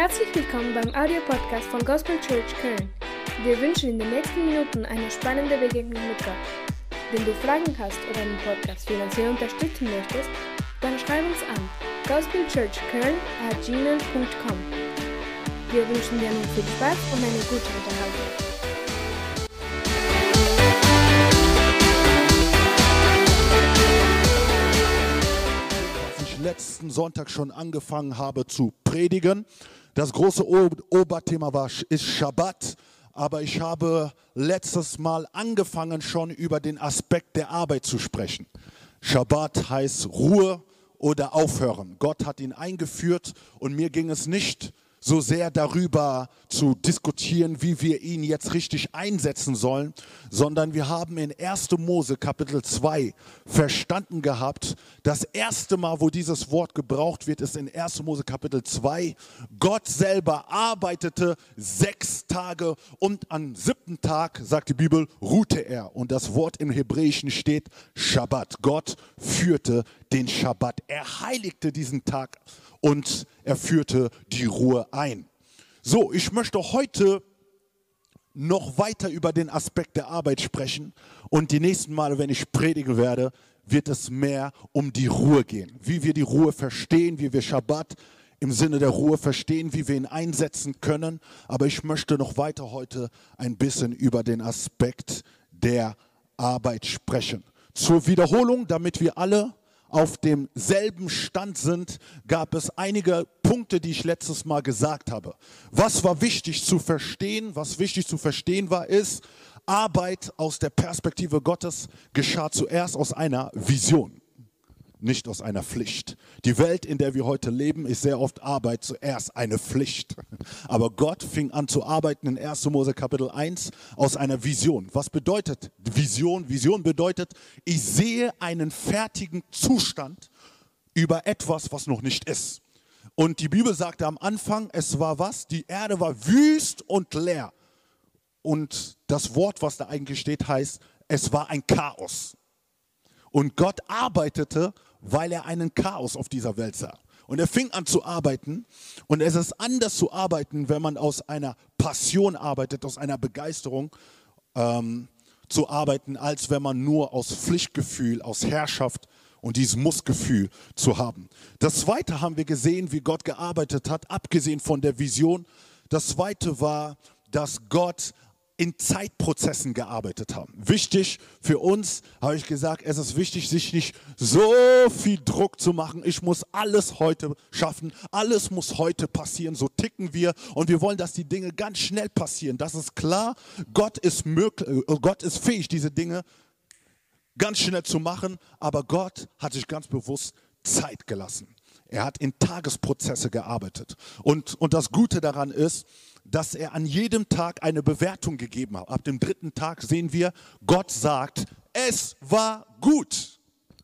Herzlich willkommen beim Audiopodcast von Gospel Church Köln. Wir wünschen in den nächsten Minuten eine spannende Begegnung mit Gott. Wenn du Fragen hast oder den Podcast finanziell unterstützen möchtest, dann schreib uns an gospelchurchköln at gmail.com. Wir wünschen dir nun viel Spaß und eine gute Unterhaltung. letzten Sonntag schon angefangen habe zu predigen. Das große Oberthema war, ist Schabbat. Aber ich habe letztes Mal angefangen schon über den Aspekt der Arbeit zu sprechen. Schabbat heißt Ruhe oder Aufhören. Gott hat ihn eingeführt und mir ging es nicht so sehr darüber zu diskutieren, wie wir ihn jetzt richtig einsetzen sollen, sondern wir haben in 1. Mose Kapitel 2 verstanden gehabt, das erste Mal, wo dieses Wort gebraucht wird, ist in 1. Mose Kapitel 2. Gott selber arbeitete sechs Tage und am siebten Tag, sagt die Bibel, ruhte er. Und das Wort im Hebräischen steht Schabbat. Gott führte den Schabbat. Er heiligte diesen Tag und er führte die Ruhe ein. So, ich möchte heute noch weiter über den Aspekt der Arbeit sprechen und die nächsten Male, wenn ich predigen werde, wird es mehr um die Ruhe gehen. Wie wir die Ruhe verstehen, wie wir Schabbat im Sinne der Ruhe verstehen, wie wir ihn einsetzen können. Aber ich möchte noch weiter heute ein bisschen über den Aspekt der Arbeit sprechen. Zur Wiederholung, damit wir alle auf demselben Stand sind, gab es einige Punkte, die ich letztes Mal gesagt habe. Was war wichtig zu verstehen? Was wichtig zu verstehen war, ist, Arbeit aus der Perspektive Gottes geschah zuerst aus einer Vision, nicht aus einer Pflicht. Die Welt, in der wir heute leben, ist sehr oft Arbeit zuerst eine Pflicht. Aber Gott fing an zu arbeiten in 1. Mose Kapitel 1 aus einer Vision. Was bedeutet Vision? Vision bedeutet, ich sehe einen fertigen Zustand über etwas, was noch nicht ist. Und die Bibel sagte am Anfang, es war was? Die Erde war wüst und leer. Und das Wort, was da eigentlich steht, heißt, es war ein Chaos. Und Gott arbeitete, weil er einen Chaos auf dieser Welt sah. Und er fing an zu arbeiten. Und es ist anders zu arbeiten, wenn man aus einer Passion arbeitet, aus einer Begeisterung ähm, zu arbeiten, als wenn man nur aus Pflichtgefühl, aus Herrschaft und dieses Mussgefühl zu haben. Das Zweite haben wir gesehen, wie Gott gearbeitet hat, abgesehen von der Vision. Das Zweite war, dass Gott in Zeitprozessen gearbeitet haben. Wichtig für uns, habe ich gesagt, es ist wichtig, sich nicht so viel Druck zu machen. Ich muss alles heute schaffen, alles muss heute passieren. So ticken wir und wir wollen, dass die Dinge ganz schnell passieren. Das ist klar. Gott ist, möglich, Gott ist fähig, diese Dinge ganz schnell zu machen, aber Gott hat sich ganz bewusst Zeit gelassen. Er hat in Tagesprozesse gearbeitet. Und, und das Gute daran ist, dass er an jedem Tag eine Bewertung gegeben hat. Ab dem dritten Tag sehen wir, Gott sagt, es war gut.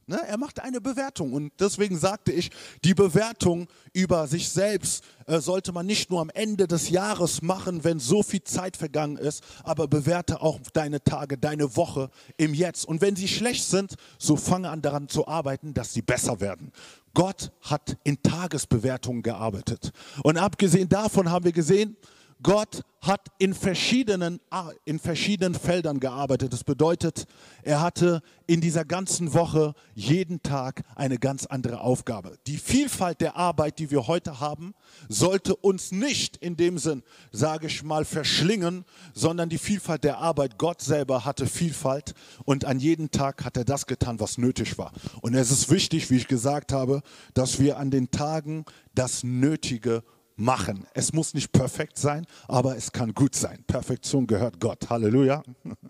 Ne, er macht eine Bewertung und deswegen sagte ich, die Bewertung über sich selbst äh, sollte man nicht nur am Ende des Jahres machen, wenn so viel Zeit vergangen ist, aber bewerte auch deine Tage, deine Woche im Jetzt. Und wenn sie schlecht sind, so fange an daran zu arbeiten, dass sie besser werden. Gott hat in Tagesbewertungen gearbeitet. Und abgesehen davon haben wir gesehen, Gott hat in verschiedenen, in verschiedenen Feldern gearbeitet. Das bedeutet, er hatte in dieser ganzen Woche jeden Tag eine ganz andere Aufgabe. Die Vielfalt der Arbeit, die wir heute haben, sollte uns nicht in dem Sinn, sage ich mal, verschlingen, sondern die Vielfalt der Arbeit. Gott selber hatte Vielfalt und an jedem Tag hat er das getan, was nötig war. Und es ist wichtig, wie ich gesagt habe, dass wir an den Tagen das Nötige machen. Es muss nicht perfekt sein, aber es kann gut sein. Perfektion gehört Gott. Halleluja.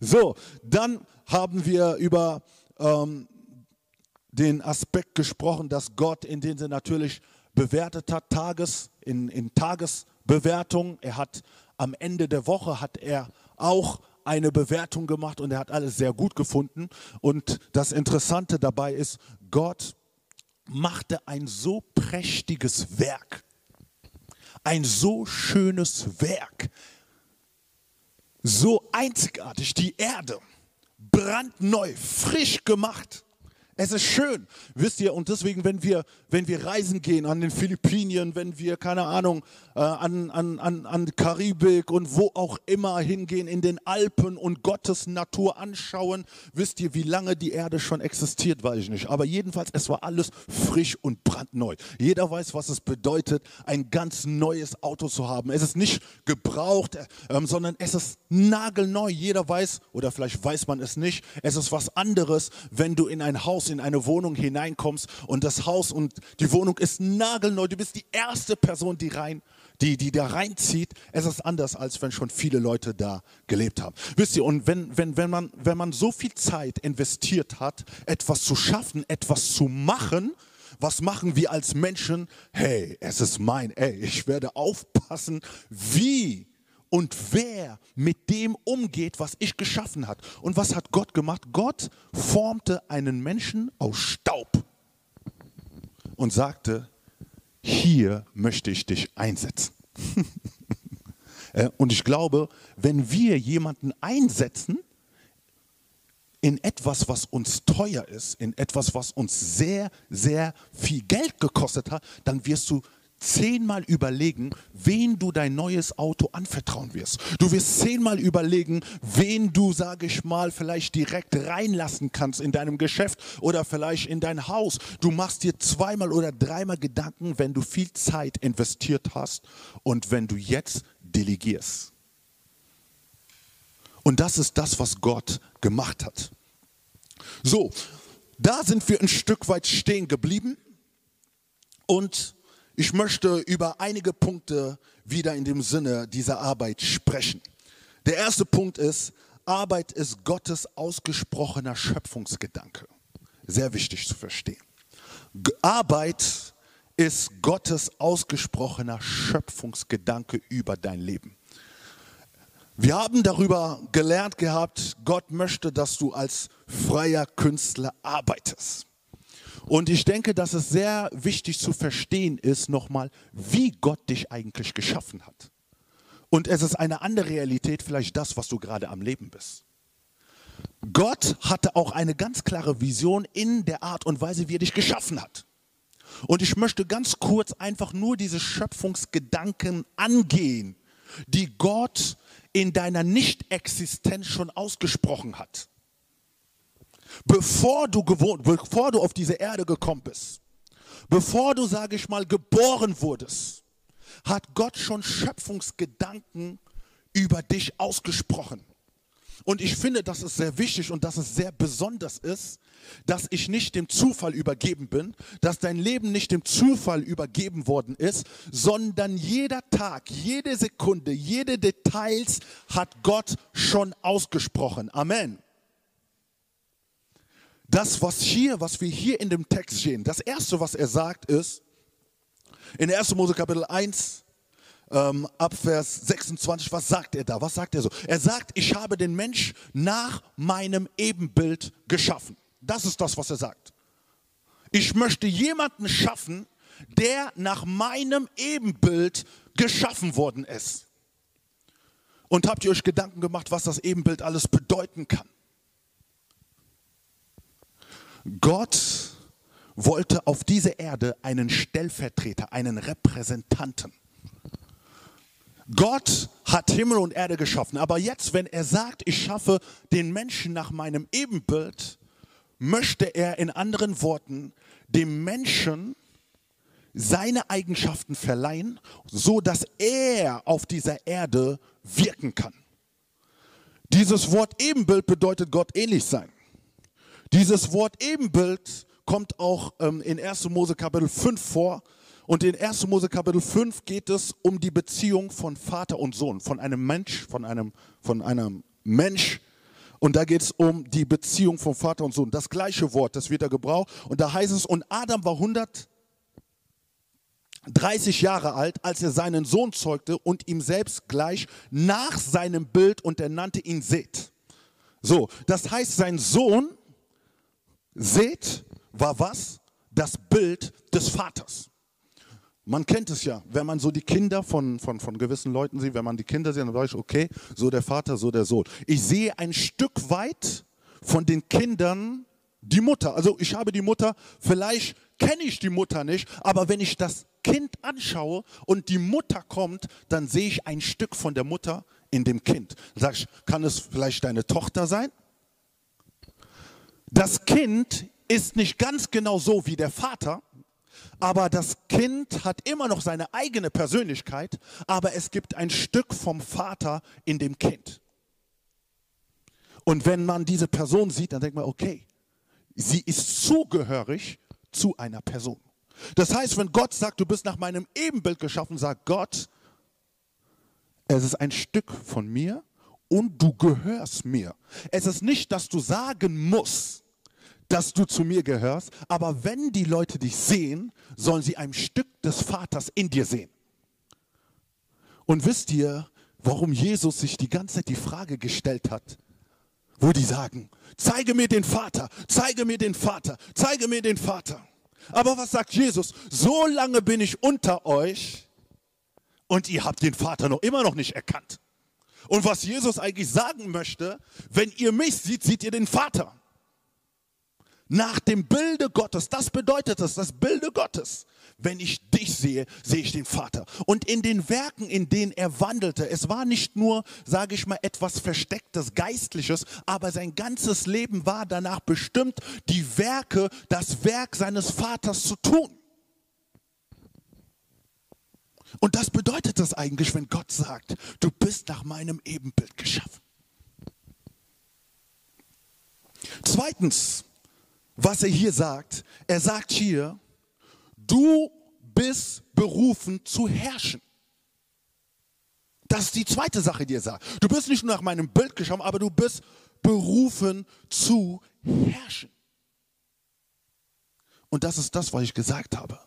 So, dann haben wir über ähm, den Aspekt gesprochen, dass Gott in dem Sinne natürlich bewertet hat, Tages, in, in Tagesbewertung. Er hat am Ende der Woche hat er auch eine Bewertung gemacht und er hat alles sehr gut gefunden. Und das Interessante dabei ist, Gott machte ein so prächtiges Werk ein so schönes Werk, so einzigartig, die Erde, brandneu, frisch gemacht. Es ist schön, wisst ihr, und deswegen, wenn wir, wenn wir reisen gehen an den Philippinen, wenn wir, keine Ahnung, äh, an, an, an, an Karibik und wo auch immer hingehen, in den Alpen und Gottes Natur anschauen, wisst ihr, wie lange die Erde schon existiert, weiß ich nicht. Aber jedenfalls, es war alles frisch und brandneu. Jeder weiß, was es bedeutet, ein ganz neues Auto zu haben. Es ist nicht gebraucht, äh, sondern es ist nagelneu. Jeder weiß, oder vielleicht weiß man es nicht, es ist was anderes, wenn du in ein Haus Haus, in eine Wohnung hineinkommst und das Haus und die Wohnung ist nagelneu. Du bist die erste Person, die rein die, die da reinzieht, es ist anders, als wenn schon viele Leute da gelebt haben. Wisst ihr, und wenn, wenn, wenn, man, wenn man so viel Zeit investiert hat, etwas zu schaffen, etwas zu machen, was machen wir als Menschen? Hey, es ist mein, ey, ich werde aufpassen, wie und wer mit dem umgeht, was ich geschaffen hat. Und was hat Gott gemacht? Gott formte einen Menschen aus Staub und sagte, hier möchte ich dich einsetzen. Äh, und ich glaube, wenn wir jemanden einsetzen in etwas, was uns teuer ist, in etwas, was uns sehr, sehr viel Geld gekostet hat, dann wirst du zehnmal überlegen, wen du dein neues Auto anvertrauen wirst. Du wirst zehnmal überlegen, wen du, sage ich mal, vielleicht direkt reinlassen kannst in deinem Geschäft oder vielleicht in dein Haus. Du machst dir zweimal oder dreimal Gedanken, wenn du viel Zeit investiert hast und wenn du jetzt delegierst. Und das ist das, was Gott gemacht hat. So, da sind wir ein Stück weit stehen geblieben und ich möchte über einige Punkte wieder in dem Sinne dieser Arbeit sprechen. Der erste Punkt ist, Arbeit ist Gottes ausgesprochener Schöpfungsgedanke. Sehr wichtig zu verstehen. Arbeit ist Gottes ausgesprochener Schöpfungsgedanke über dein Leben. Wir haben darüber gelernt gehabt, Gott möchte, dass du als freier Künstler arbeitest. Und ich denke, dass es sehr wichtig zu verstehen ist, nochmal, wie Gott dich eigentlich geschaffen hat. Und es ist eine andere Realität, vielleicht das, was du gerade am Leben bist. Gott hatte auch eine ganz klare Vision in der Art und Weise, wie er dich geschaffen hat. Und ich möchte ganz kurz einfach nur diese Schöpfungsgedanken angehen, die Gott in deiner Nichtexistenz schon ausgesprochen hat bevor du gewohnt, bevor du auf diese Erde gekommen bist, bevor du, sage ich mal, geboren wurdest, hat Gott schon Schöpfungsgedanken über dich ausgesprochen. Und ich finde, dass es sehr wichtig und dass es sehr besonders ist, dass ich nicht dem Zufall übergeben bin, dass dein Leben nicht dem Zufall übergeben worden ist, sondern jeder Tag, jede Sekunde, jede Details hat Gott schon ausgesprochen. Amen das, was hier, was wir hier in dem Text sehen, das erste, was er sagt, ist, in 1. Mose Kapitel 1, ähm, ab Vers 26, was sagt er da? Was sagt er so? Er sagt, ich habe den Mensch nach meinem Ebenbild geschaffen. Das ist das, was er sagt. Ich möchte jemanden schaffen, der nach meinem Ebenbild geschaffen worden ist. Und habt ihr euch Gedanken gemacht, was das Ebenbild alles bedeuten kann? Gott wollte auf dieser Erde einen Stellvertreter, einen Repräsentanten. Gott hat Himmel und Erde geschaffen, aber jetzt, wenn er sagt, ich schaffe den Menschen nach meinem Ebenbild, möchte er in anderen Worten dem Menschen seine Eigenschaften verleihen, so dass er auf dieser Erde wirken kann. Dieses Wort Ebenbild bedeutet Gott ähnlich sein. Dieses Wort Ebenbild kommt auch ähm, in 1. Mose Kapitel 5 vor. Und in 1. Mose Kapitel 5 geht es um die Beziehung von Vater und Sohn, von einem Mensch, von einem, von einem Mensch. Und da geht es um die Beziehung von Vater und Sohn. Das gleiche Wort, das wird da gebraucht. Und da heißt es, und Adam war 130 Jahre alt, als er seinen Sohn zeugte und ihm selbst gleich nach seinem Bild und er nannte ihn Seth. So, das heißt, sein Sohn Seht war was? Das Bild des Vaters. Man kennt es ja, wenn man so die Kinder von, von, von gewissen Leuten sieht, wenn man die Kinder sieht, dann weiß ich, okay, so der Vater, so der Sohn. Ich sehe ein Stück weit von den Kindern die Mutter. Also ich habe die Mutter, vielleicht kenne ich die Mutter nicht, aber wenn ich das Kind anschaue und die Mutter kommt, dann sehe ich ein Stück von der Mutter in dem Kind. Sage ich, kann es vielleicht deine Tochter sein? Das Kind ist nicht ganz genau so wie der Vater, aber das Kind hat immer noch seine eigene Persönlichkeit, aber es gibt ein Stück vom Vater in dem Kind. Und wenn man diese Person sieht, dann denkt man, okay, sie ist zugehörig zu einer Person. Das heißt, wenn Gott sagt, du bist nach meinem Ebenbild geschaffen, sagt Gott, es ist ein Stück von mir und du gehörst mir. Es ist nicht, dass du sagen musst, dass du zu mir gehörst, aber wenn die Leute dich sehen, sollen sie ein Stück des Vaters in dir sehen. Und wisst ihr, warum Jesus sich die ganze Zeit die Frage gestellt hat, wo die sagen, zeige mir den Vater, zeige mir den Vater, zeige mir den Vater. Aber was sagt Jesus? So lange bin ich unter euch und ihr habt den Vater noch immer noch nicht erkannt. Und was Jesus eigentlich sagen möchte, wenn ihr mich seht, seht ihr den Vater. Nach dem Bilde Gottes, das bedeutet es, das Bilde Gottes. Wenn ich dich sehe, sehe ich den Vater. Und in den Werken, in denen er wandelte, es war nicht nur, sage ich mal, etwas Verstecktes, Geistliches, aber sein ganzes Leben war danach bestimmt, die Werke, das Werk seines Vaters zu tun. Und das bedeutet das eigentlich, wenn Gott sagt, du bist nach meinem Ebenbild geschaffen. Zweitens, was er hier sagt, er sagt hier, Du bist berufen zu herrschen. Das ist die zweite Sache, die er sagt. Du bist nicht nur nach meinem Bild geschaffen, aber du bist berufen zu herrschen. Und das ist das, was ich gesagt habe.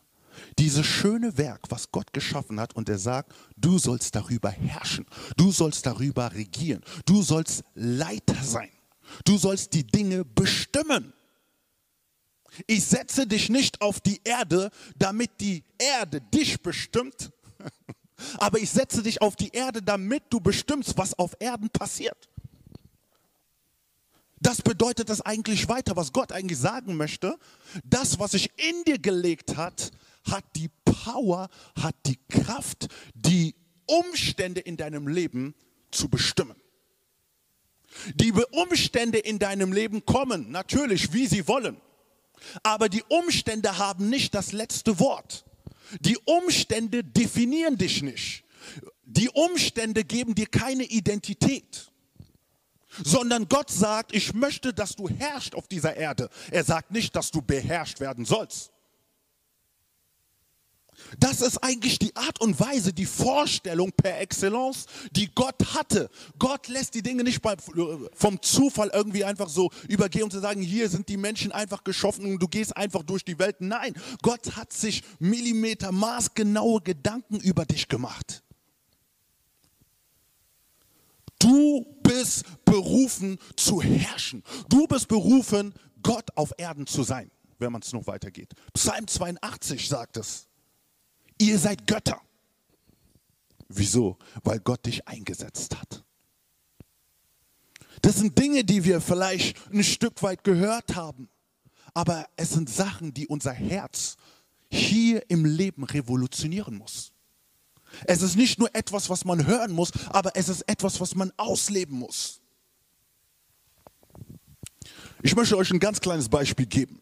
Dieses schöne Werk, was Gott geschaffen hat, und er sagt, du sollst darüber herrschen, du sollst darüber regieren, du sollst Leiter sein, du sollst die Dinge bestimmen. Ich setze dich nicht auf die Erde, damit die Erde dich bestimmt, aber ich setze dich auf die Erde, damit du bestimmst, was auf Erden passiert. Das bedeutet das eigentlich weiter, was Gott eigentlich sagen möchte. Das, was sich in dir gelegt hat, hat die Power, hat die Kraft, die Umstände in deinem Leben zu bestimmen. Die Umstände in deinem Leben kommen, natürlich, wie sie wollen. Aber die Umstände haben nicht das letzte Wort. Die Umstände definieren dich nicht. Die Umstände geben dir keine Identität. Sondern Gott sagt, ich möchte, dass du herrschst auf dieser Erde. Er sagt nicht, dass du beherrscht werden sollst. Das ist eigentlich die Art und Weise, die Vorstellung per Excellence, die Gott hatte. Gott lässt die Dinge nicht vom Zufall irgendwie einfach so übergehen und zu sagen, hier sind die Menschen einfach geschaffen und du gehst einfach durch die Welt. Nein, Gott hat sich Millimeter maßgenaue Gedanken über dich gemacht. Du bist berufen zu herrschen. Du bist berufen, Gott auf Erden zu sein, wenn man es noch weitergeht. Psalm 82 sagt es. Ihr seid Götter. Wieso? Weil Gott dich eingesetzt hat. Das sind Dinge, die wir vielleicht ein Stück weit gehört haben, aber es sind Sachen, die unser Herz hier im Leben revolutionieren muss. Es ist nicht nur etwas, was man hören muss, aber es ist etwas, was man ausleben muss. Ich möchte euch ein ganz kleines Beispiel geben.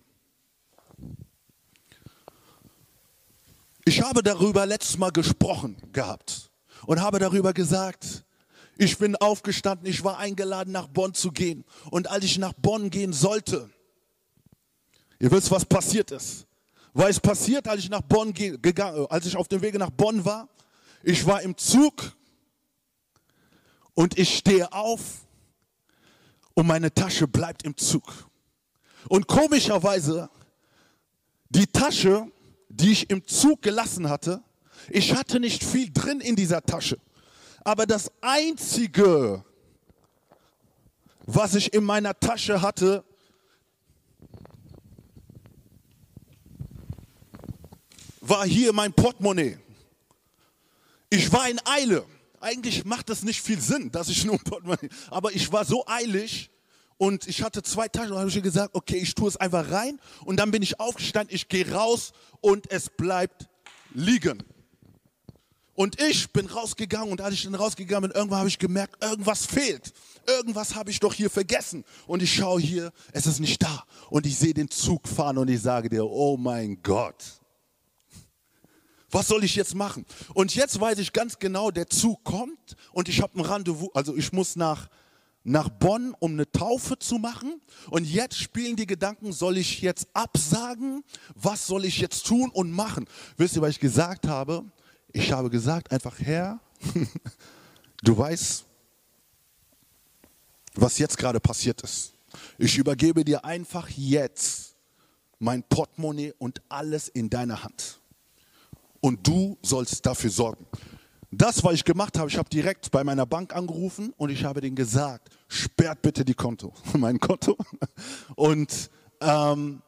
Ich habe darüber letztes Mal gesprochen gehabt und habe darüber gesagt, ich bin aufgestanden, ich war eingeladen, nach Bonn zu gehen. Und als ich nach Bonn gehen sollte, ihr wisst, was passiert ist. Weil es passiert, als ich nach Bonn gegangen, als ich auf dem Wege nach Bonn war, ich war im Zug und ich stehe auf und meine Tasche bleibt im Zug. Und komischerweise, die Tasche die ich im Zug gelassen hatte. Ich hatte nicht viel drin in dieser Tasche. Aber das Einzige, was ich in meiner Tasche hatte, war hier mein Portemonnaie. Ich war in Eile. Eigentlich macht es nicht viel Sinn, dass ich nur ein Portemonnaie, aber ich war so eilig Und ich hatte zwei Taschen und habe ich gesagt, okay, ich tue es einfach rein. Und dann bin ich aufgestanden, ich gehe raus und es bleibt liegen. Und ich bin rausgegangen und als ich dann rausgegangen bin, irgendwann habe ich gemerkt, irgendwas fehlt. Irgendwas habe ich doch hier vergessen. Und ich schaue hier, es ist nicht da. Und ich sehe den Zug fahren und ich sage dir, oh mein Gott. Was soll ich jetzt machen? Und jetzt weiß ich ganz genau, der Zug kommt und ich habe ein Rendezvous, also ich muss nach, nach Bonn, um eine Taufe zu machen. Und jetzt spielen die Gedanken, soll ich jetzt absagen? Was soll ich jetzt tun und machen? Wisst ihr, was ich gesagt habe? Ich habe gesagt einfach, Herr, du weißt, was jetzt gerade passiert ist. Ich übergebe dir einfach jetzt mein Portemonnaie und alles in deine Hand. Und du sollst dafür sorgen. Das, was ich gemacht habe, ich habe direkt bei meiner Bank angerufen und ich habe denen gesagt, sperrt bitte die Konto, mein Konto. Und ähm,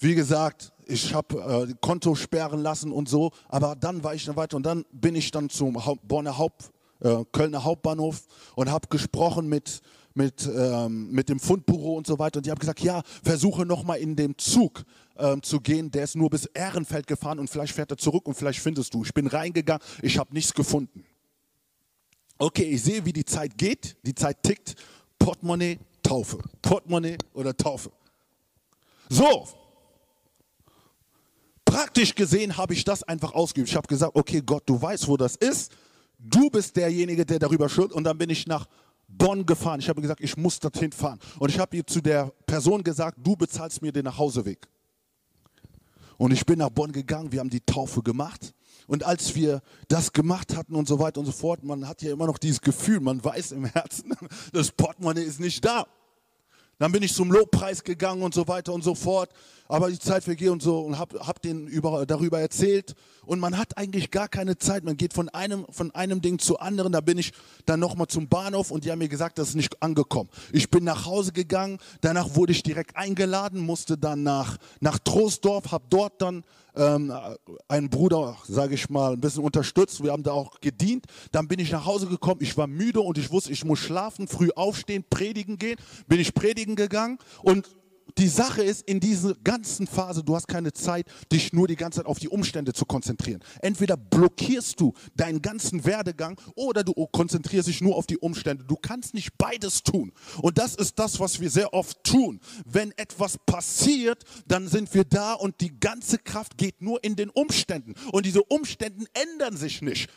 wie gesagt, ich habe äh, Konto sperren lassen und so, aber dann war ich dann weiter und dann bin ich dann zum Haupt, Bonner Haupt, äh, Kölner Hauptbahnhof und habe gesprochen mit, mit, ähm, mit dem Fundbüro und so weiter und die haben gesagt, ja, versuche nochmal in dem Zug ähm, zu gehen, der ist nur bis Ehrenfeld gefahren und vielleicht fährt er zurück und vielleicht findest du. Ich bin reingegangen, ich habe nichts gefunden. Okay, ich sehe, wie die Zeit geht, die Zeit tickt, Portemonnaie, Taufe, Portemonnaie oder Taufe. So, praktisch gesehen habe ich das einfach ausgeübt. Ich habe gesagt, okay, Gott, du weißt, wo das ist. Du bist derjenige, der darüber schuld. Und dann bin ich nach Bonn gefahren. Ich habe gesagt, ich muss dorthin fahren. Und ich habe zu der Person gesagt, du bezahlst mir den Nachhauseweg. Und ich bin nach Bonn gegangen, wir haben die Taufe gemacht. Und als wir das gemacht hatten und so weiter und so fort, man hat ja immer noch dieses Gefühl, man weiß im Herzen, das Portemonnaie ist nicht da. Dann bin ich zum Lobpreis gegangen und so weiter und so fort. Aber die Zeit vergeht und so und habe hab denen über, darüber erzählt. Und man hat eigentlich gar keine Zeit. Man geht von einem, von einem Ding zu anderen. Da bin ich dann nochmal zum Bahnhof und die haben mir gesagt, das ist nicht angekommen. Ich bin nach Hause gegangen. Danach wurde ich direkt eingeladen, musste dann nach, nach Troisdorf, habe dort dann ähm, einen Bruder, sage ich mal, ein bisschen unterstützt. Wir haben da auch gedient. Dann bin ich nach Hause gekommen. Ich war müde und ich wusste, ich muss schlafen, früh aufstehen, predigen gehen. Bin ich predigen gegangen und die Sache ist, in dieser ganzen Phase, du hast keine Zeit, dich nur die ganze Zeit auf die Umstände zu konzentrieren. Entweder blockierst du deinen ganzen Werdegang oder du konzentrierst dich nur auf die Umstände. Du kannst nicht beides tun. Und das ist das, was wir sehr oft tun. Wenn etwas passiert, dann sind wir da und die ganze Kraft geht nur in den Umständen. Und diese Umstände ändern sich nicht.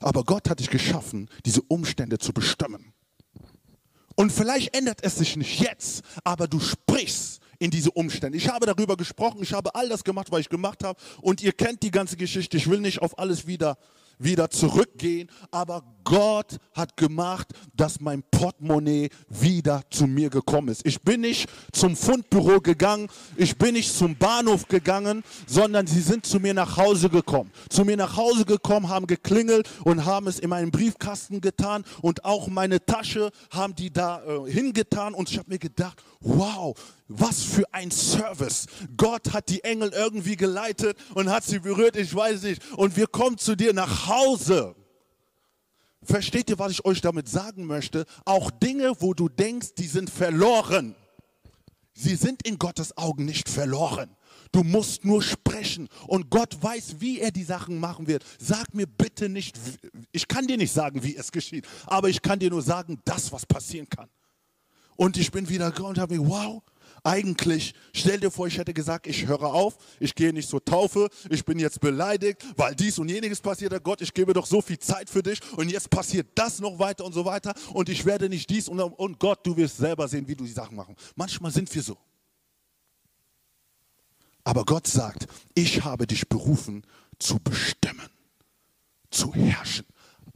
Aber Gott hat dich geschaffen, diese Umstände zu bestimmen. Und vielleicht ändert es sich nicht jetzt, aber du sprichst in diese Umstände. Ich habe darüber gesprochen, ich habe all das gemacht, was ich gemacht habe. Und ihr kennt die ganze Geschichte. Ich will nicht auf alles wieder wieder zurückgehen, aber Gott hat gemacht, dass mein Portemonnaie wieder zu mir gekommen ist. Ich bin nicht zum Fundbüro gegangen, ich bin nicht zum Bahnhof gegangen, sondern sie sind zu mir nach Hause gekommen. Zu mir nach Hause gekommen, haben geklingelt und haben es in meinen Briefkasten getan und auch meine Tasche haben die da äh, hingetan und ich habe mir gedacht, wow, was für ein Service. Gott hat die Engel irgendwie geleitet und hat sie berührt, ich weiß nicht. Und wir kommen zu dir nach Hause. Versteht ihr, was ich euch damit sagen möchte? Auch Dinge, wo du denkst, die sind verloren. Sie sind in Gottes Augen nicht verloren. Du musst nur sprechen und Gott weiß, wie er die Sachen machen wird. Sag mir bitte nicht, ich kann dir nicht sagen, wie es geschieht, aber ich kann dir nur sagen, das, was passieren kann. Und ich bin wieder und habe mir, wow, eigentlich, stell dir vor, ich hätte gesagt, ich höre auf, ich gehe nicht zur Taufe, ich bin jetzt beleidigt, weil dies und jeniges passiert. Gott, ich gebe doch so viel Zeit für dich und jetzt passiert das noch weiter und so weiter und ich werde nicht dies und, und Gott, du wirst selber sehen, wie du die Sachen machen. Manchmal sind wir so. Aber Gott sagt, ich habe dich berufen zu bestimmen, zu herrschen,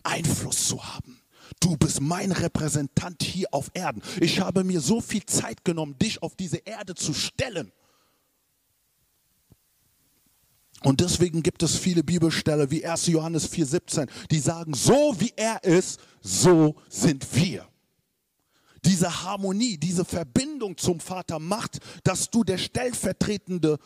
Einfluss zu haben. Du bist mein Repräsentant hier auf Erden. Ich habe mir so viel Zeit genommen, dich auf diese Erde zu stellen. Und deswegen gibt es viele Bibelstelle wie 1. Johannes 4,17, die sagen, so wie er ist, so sind wir. Diese Harmonie, diese Verbindung zum Vater macht, dass du der stellvertretende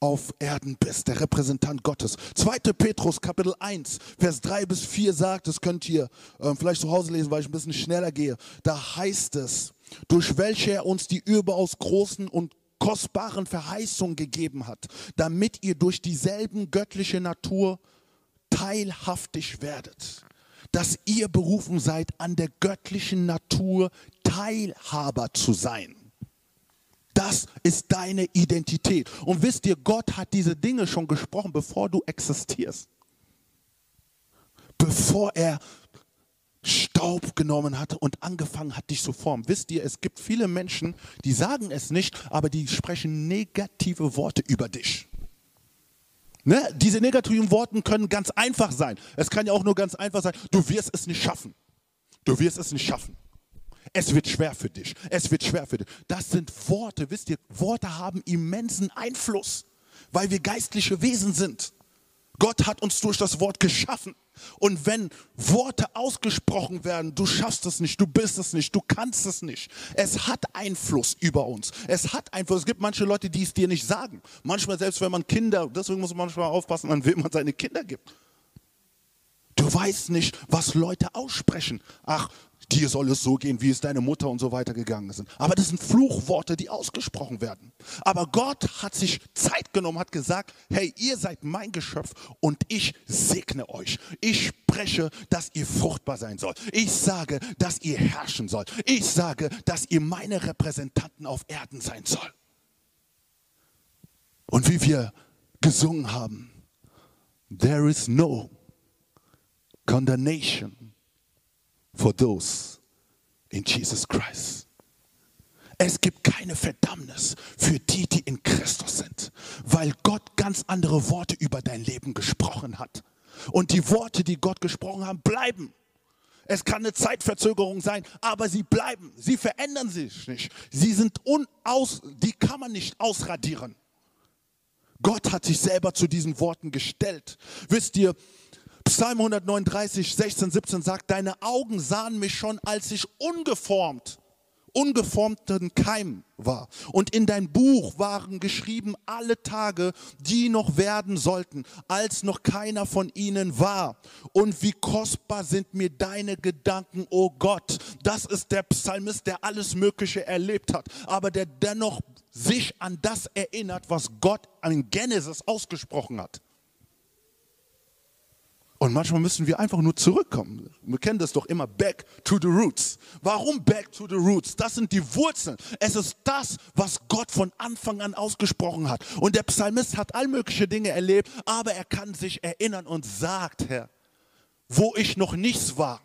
auf Erden bist, der Repräsentant Gottes. 2. Petrus Kapitel 1, Vers 3 bis 4 sagt, das könnt ihr äh, vielleicht zu Hause lesen, weil ich ein bisschen schneller gehe. Da heißt es, durch welche er uns die überaus großen und kostbaren Verheißungen gegeben hat, damit ihr durch dieselben göttliche Natur teilhaftig werdet. Dass ihr berufen seid, an der göttlichen Natur Teilhaber zu sein. Das ist deine Identität. Und wisst ihr, Gott hat diese Dinge schon gesprochen, bevor du existierst. Bevor er Staub genommen hat und angefangen hat, dich zu formen. Wisst ihr, es gibt viele Menschen, die sagen es nicht, aber die sprechen negative Worte über dich. Ne? Diese negativen Worte können ganz einfach sein. Es kann ja auch nur ganz einfach sein, du wirst es nicht schaffen. Du wirst es nicht schaffen. Es wird schwer für dich. Es wird schwer für dich. Das sind Worte, wisst ihr, Worte haben immensen Einfluss, weil wir geistliche Wesen sind. Gott hat uns durch das Wort geschaffen. Und wenn Worte ausgesprochen werden, du schaffst es nicht, du bist es nicht, du kannst es nicht. Es hat Einfluss über uns. Es hat Einfluss. Es gibt manche Leute, die es dir nicht sagen. Manchmal, selbst wenn man Kinder, deswegen muss man manchmal aufpassen, an wem man seine Kinder gibt. Du weißt nicht, was Leute aussprechen. Ach, dir soll es so gehen, wie es deine Mutter und so weiter gegangen sind. Aber das sind Fluchworte, die ausgesprochen werden. Aber Gott hat sich Zeit genommen, hat gesagt, hey, ihr seid mein Geschöpf und ich segne euch. Ich spreche, dass ihr fruchtbar sein sollt. Ich sage, dass ihr herrschen sollt. Ich sage, dass ihr meine Repräsentanten auf Erden sein sollt. Und wie wir gesungen haben, there is no condemnation for those in Jesus Christ. Es gibt keine Verdammnis für die, die in Christus sind, weil Gott ganz andere Worte über dein Leben gesprochen hat. Und die Worte, die Gott gesprochen hat, bleiben. Es kann eine Zeitverzögerung sein, aber sie bleiben. Sie verändern sich nicht. Sie sind unaus, die kann man nicht ausradieren. Gott hat sich selber zu diesen Worten gestellt. Wisst ihr, Psalm 139, 16, 17 sagt, deine Augen sahen mich schon, als ich ungeformt, ungeformten Keim war. Und in dein Buch waren geschrieben alle Tage, die noch werden sollten, als noch keiner von ihnen war. Und wie kostbar sind mir deine Gedanken, o oh Gott. Das ist der Psalmist, der alles Mögliche erlebt hat, aber der dennoch sich an das erinnert, was Gott an Genesis ausgesprochen hat. Und manchmal müssen wir einfach nur zurückkommen. Wir kennen das doch immer, back to the roots. Warum back to the roots? Das sind die Wurzeln. Es ist das, was Gott von Anfang an ausgesprochen hat. Und der Psalmist hat all mögliche Dinge erlebt, aber er kann sich erinnern und sagt, Herr, wo ich noch nichts war,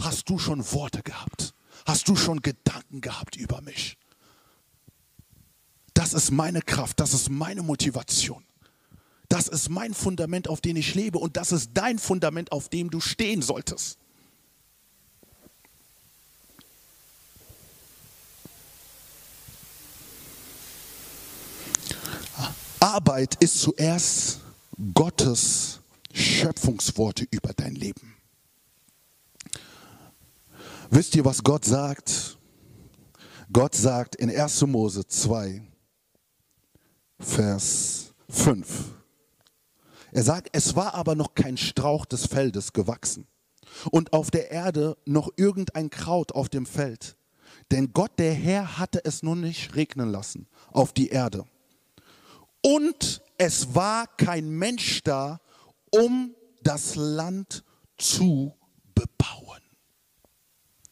hast du schon Worte gehabt. Hast du schon Gedanken gehabt über mich. Das ist meine Kraft, das ist meine Motivation. Das ist mein Fundament, auf dem ich lebe und das ist dein Fundament, auf dem du stehen solltest. Arbeit ist zuerst Gottes Schöpfungsworte über dein Leben. Wisst ihr, was Gott sagt? Gott sagt in 1. Mose 2, Vers 5. Er sagt, es war aber noch kein Strauch des Feldes gewachsen und auf der Erde noch irgendein Kraut auf dem Feld. Denn Gott, der Herr, hatte es nun nicht regnen lassen auf die Erde. Und es war kein Mensch da, um das Land zu bebauen.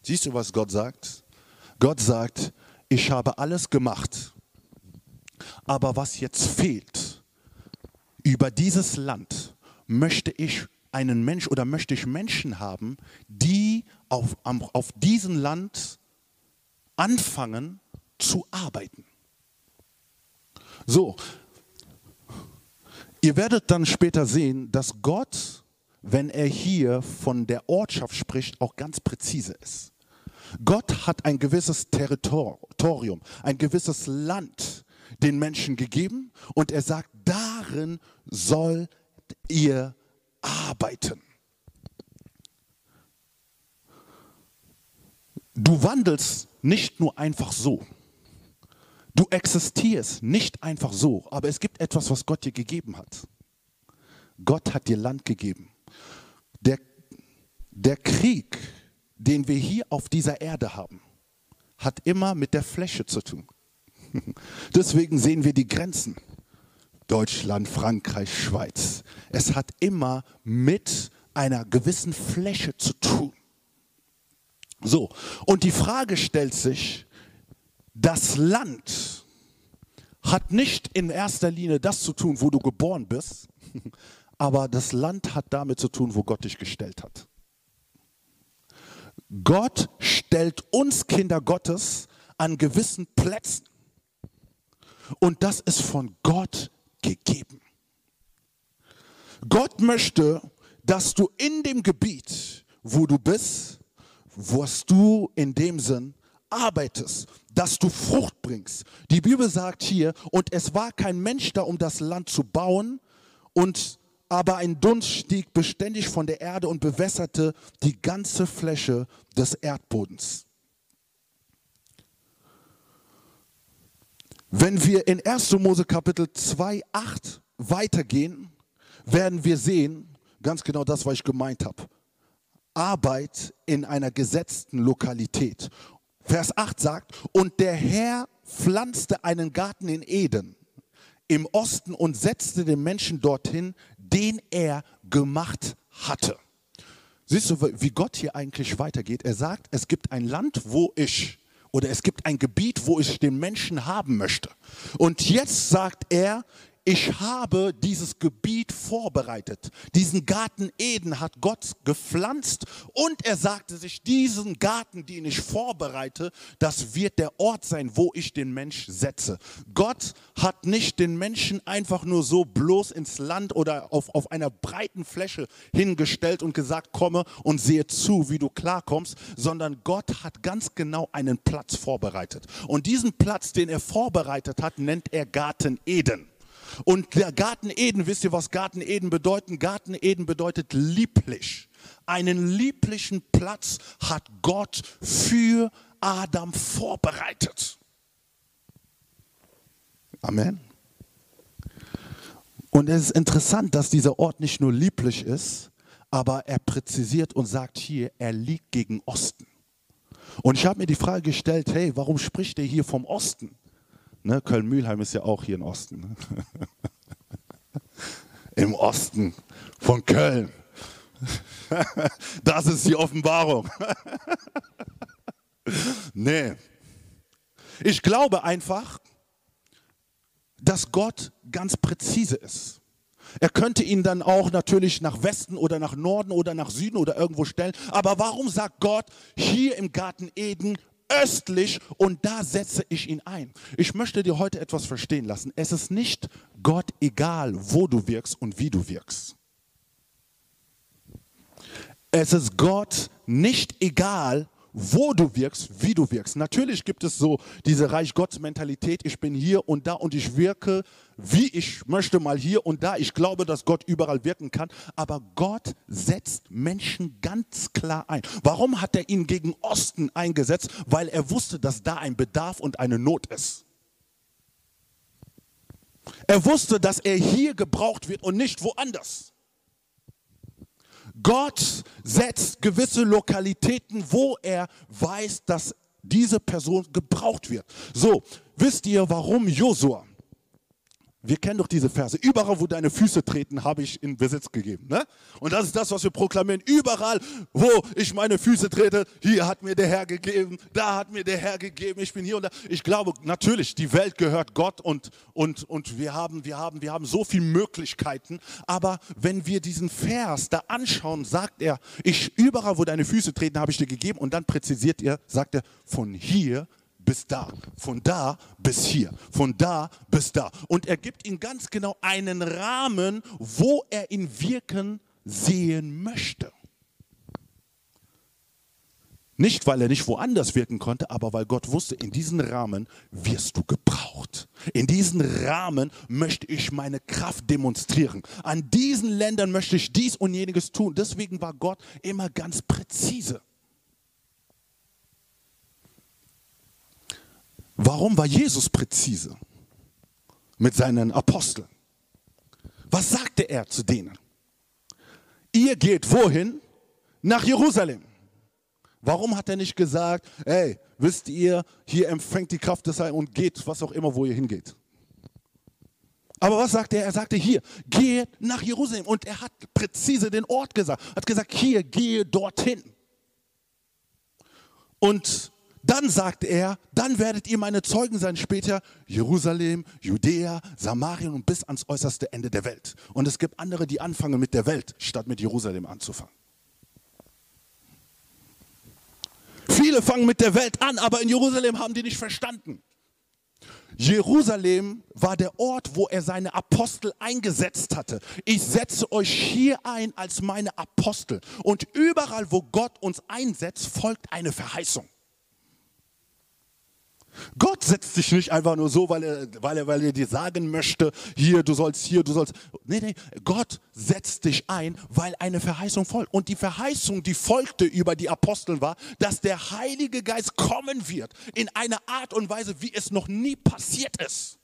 Siehst du, was Gott sagt? Gott sagt, ich habe alles gemacht, aber was jetzt fehlt, über dieses Land möchte ich einen Mensch oder möchte ich Menschen haben, die auf, auf diesem Land anfangen zu arbeiten. So, ihr werdet dann später sehen, dass Gott, wenn er hier von der Ortschaft spricht, auch ganz präzise ist. Gott hat ein gewisses Territorium, ein gewisses Land den Menschen gegeben und er sagt, darin sollt ihr arbeiten. Du wandelst nicht nur einfach so. Du existierst nicht einfach so, aber es gibt etwas, was Gott dir gegeben hat. Gott hat dir Land gegeben. Der, der Krieg, den wir hier auf dieser Erde haben, hat immer mit der Fläche zu tun. Deswegen sehen wir die Grenzen. Deutschland, Frankreich, Schweiz. Es hat immer mit einer gewissen Fläche zu tun. So, und die Frage stellt sich, das Land hat nicht in erster Linie das zu tun, wo du geboren bist, aber das Land hat damit zu tun, wo Gott dich gestellt hat. Gott stellt uns Kinder Gottes an gewissen Plätzen. Und das ist von Gott gegeben. Gott möchte, dass du in dem Gebiet, wo du bist, was du in dem Sinn arbeitest, dass du Frucht bringst. Die Bibel sagt hier, und es war kein Mensch da, um das Land zu bauen, und aber ein Dunst stieg beständig von der Erde und bewässerte die ganze Fläche des Erdbodens. Wenn wir in 1. Mose Kapitel 2, 8 weitergehen, werden wir sehen, ganz genau das, was ich gemeint habe. Arbeit in einer gesetzten Lokalität. Vers 8 sagt, und der Herr pflanzte einen Garten in Eden im Osten und setzte den Menschen dorthin, den er gemacht hatte. Siehst du, wie Gott hier eigentlich weitergeht? Er sagt, es gibt ein Land, wo ich, oder es gibt ein Gebiet, wo ich den Menschen haben möchte. Und jetzt sagt er, ich habe dieses Gebiet vorbereitet. Diesen Garten Eden hat Gott gepflanzt und er sagte sich, diesen Garten, den ich vorbereite, das wird der Ort sein, wo ich den Mensch setze. Gott hat nicht den Menschen einfach nur so bloß ins Land oder auf, auf einer breiten Fläche hingestellt und gesagt, komme und sehe zu, wie du klarkommst, sondern Gott hat ganz genau einen Platz vorbereitet. Und diesen Platz, den er vorbereitet hat, nennt er Garten Eden. Und der Garten Eden, wisst ihr, was Garten Eden bedeutet? Garten Eden bedeutet lieblich. Einen lieblichen Platz hat Gott für Adam vorbereitet. Amen. Und es ist interessant, dass dieser Ort nicht nur lieblich ist, aber er präzisiert und sagt hier, er liegt gegen Osten. Und ich habe mir die Frage gestellt, hey, warum spricht er hier vom Osten? Ne, Köln-Mühlheim ist ja auch hier im Osten. Ne? Im Osten von Köln. Das ist die Offenbarung. Nee. Ich glaube einfach, dass Gott ganz präzise ist. Er könnte ihn dann auch natürlich nach Westen oder nach Norden oder nach Süden oder irgendwo stellen. Aber warum sagt Gott hier im Garten Eden östlich und da setze ich ihn ein. Ich möchte dir heute etwas verstehen lassen. Es ist nicht Gott egal, wo du wirkst und wie du wirkst. Es ist Gott nicht egal, wo du wirkst, wie du wirkst. Natürlich gibt es so diese Reich Gottes Mentalität, ich bin hier und da und ich wirke, wie ich möchte, mal hier und da. Ich glaube, dass Gott überall wirken kann, aber Gott setzt Menschen ganz klar ein. Warum hat er ihn gegen Osten eingesetzt? Weil er wusste, dass da ein Bedarf und eine Not ist. Er wusste, dass er hier gebraucht wird und nicht woanders. Gott setzt gewisse Lokalitäten, wo er weiß, dass diese Person gebraucht wird. So, wisst ihr, warum Josua wir kennen doch diese Verse. Überall, wo deine Füße treten, habe ich in Besitz gegeben. Ne? Und das ist das, was wir proklamieren. Überall, wo ich meine Füße trete, hier hat mir der Herr gegeben, da hat mir der Herr gegeben, ich bin hier und da. Ich glaube, natürlich, die Welt gehört Gott und, und, und wir, haben, wir, haben, wir haben so viele Möglichkeiten. Aber wenn wir diesen Vers da anschauen, sagt er, ich überall, wo deine Füße treten, habe ich dir gegeben. Und dann präzisiert er, sagt er, von hier bis da, von da bis hier, von da bis da. Und er gibt ihm ganz genau einen Rahmen, wo er ihn wirken sehen möchte. Nicht, weil er nicht woanders wirken konnte, aber weil Gott wusste, in diesem Rahmen wirst du gebraucht. In diesem Rahmen möchte ich meine Kraft demonstrieren. An diesen Ländern möchte ich dies und jeniges tun. Deswegen war Gott immer ganz präzise. Warum war Jesus präzise mit seinen Aposteln? Was sagte er zu denen? Ihr geht wohin? Nach Jerusalem. Warum hat er nicht gesagt, hey, wisst ihr, hier empfängt die Kraft des Heiligen und geht, was auch immer, wo ihr hingeht? Aber was sagte er? Er sagte hier, geht nach Jerusalem. Und er hat präzise den Ort gesagt. Hat gesagt, hier, gehe dorthin. Und dann sagte er, dann werdet ihr meine Zeugen sein später, Jerusalem, Judäa, Samarien und bis ans äußerste Ende der Welt. Und es gibt andere, die anfangen mit der Welt, statt mit Jerusalem anzufangen. Viele fangen mit der Welt an, aber in Jerusalem haben die nicht verstanden. Jerusalem war der Ort, wo er seine Apostel eingesetzt hatte. Ich setze euch hier ein als meine Apostel. Und überall, wo Gott uns einsetzt, folgt eine Verheißung. Gott setzt sich nicht einfach nur so, weil er, weil er, weil er dir sagen möchte, hier, du sollst hier, du sollst. Nee, nee, Gott setzt dich ein, weil eine Verheißung folgt. Und die Verheißung, die folgte über die Aposteln war, dass der Heilige Geist kommen wird in einer Art und Weise, wie es noch nie passiert ist.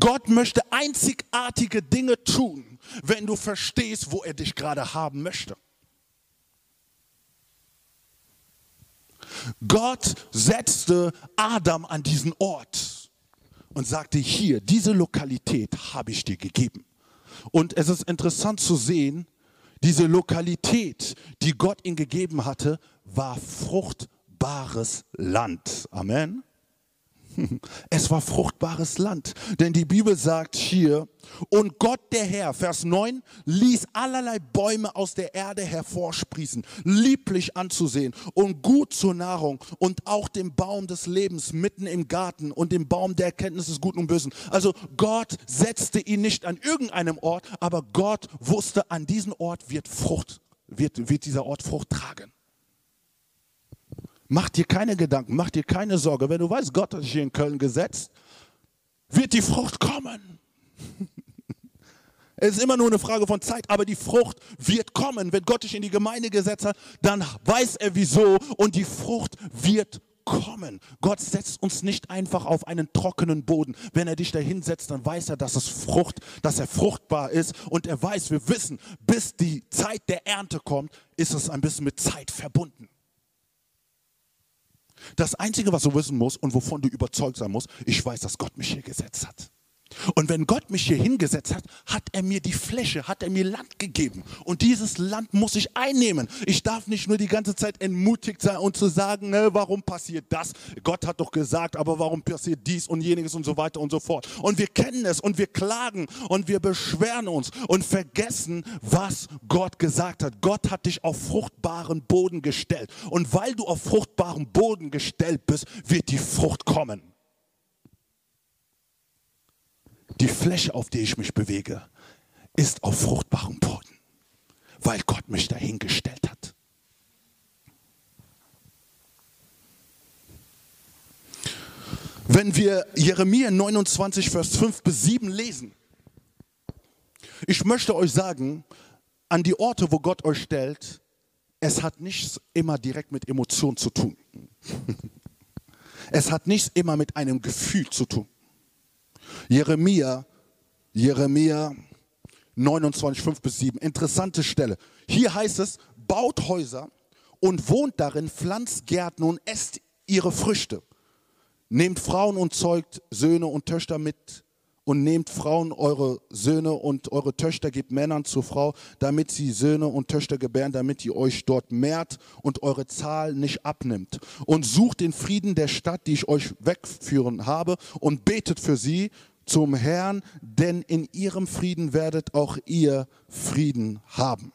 Gott möchte einzigartige Dinge tun, wenn du verstehst, wo er dich gerade haben möchte. Gott setzte Adam an diesen Ort und sagte, hier, diese Lokalität habe ich dir gegeben. Und es ist interessant zu sehen, diese Lokalität, die Gott ihm gegeben hatte, war fruchtbares Land. Amen. Es war fruchtbares Land. Denn die Bibel sagt hier, und Gott der Herr, Vers 9, ließ allerlei Bäume aus der Erde hervorsprießen, lieblich anzusehen und gut zur Nahrung und auch den Baum des Lebens mitten im Garten und den Baum der Erkenntnis des Guten und Bösen. Also Gott setzte ihn nicht an irgendeinem Ort, aber Gott wusste, an diesem Ort wird Frucht, wird, wird dieser Ort Frucht tragen. Mach dir keine Gedanken, mach dir keine Sorge. Wenn du weißt, Gott hat dich hier in Köln gesetzt, wird die Frucht kommen. Es ist immer nur eine Frage von Zeit, aber die Frucht wird kommen. Wenn Gott dich in die Gemeinde gesetzt hat, dann weiß er wieso und die Frucht wird kommen. Gott setzt uns nicht einfach auf einen trockenen Boden. Wenn er dich dahin setzt, dann weiß er, dass es Frucht, dass er fruchtbar ist und er weiß, wir wissen, bis die Zeit der Ernte kommt, ist es ein bisschen mit Zeit verbunden. Das Einzige, was du wissen musst und wovon du überzeugt sein musst, ich weiß, dass Gott mich hier gesetzt hat. Und wenn Gott mich hier hingesetzt hat, hat er mir die Fläche, hat er mir Land gegeben. Und dieses Land muss ich einnehmen. Ich darf nicht nur die ganze Zeit entmutigt sein und zu sagen, ne, warum passiert das? Gott hat doch gesagt, aber warum passiert dies und jeniges und so weiter und so fort. Und wir kennen es und wir klagen und wir beschweren uns und vergessen, was Gott gesagt hat. Gott hat dich auf fruchtbaren Boden gestellt. Und weil du auf fruchtbaren Boden gestellt bist, wird die Frucht kommen die Fläche, auf der ich mich bewege, ist auf fruchtbarem Boden, weil Gott mich dahingestellt hat. Wenn wir Jeremia 29, Vers 5 bis 7 lesen, ich möchte euch sagen, an die Orte, wo Gott euch stellt, es hat nichts immer direkt mit Emotionen zu tun. Es hat nichts immer mit einem Gefühl zu tun. Jeremia, Jeremia 29, 5 bis 7. Interessante Stelle. Hier heißt es, baut Häuser und wohnt darin, pflanzt Gärten und esst ihre Früchte. Nehmt Frauen und zeugt Söhne und Töchter mit und nehmt Frauen eure Söhne und eure Töchter, gebt Männern zur Frau, damit sie Söhne und Töchter gebären, damit ihr euch dort mehrt und eure Zahl nicht abnimmt. Und sucht den Frieden der Stadt, die ich euch wegführen habe, und betet für sie zum Herrn, denn in ihrem Frieden werdet auch ihr Frieden haben.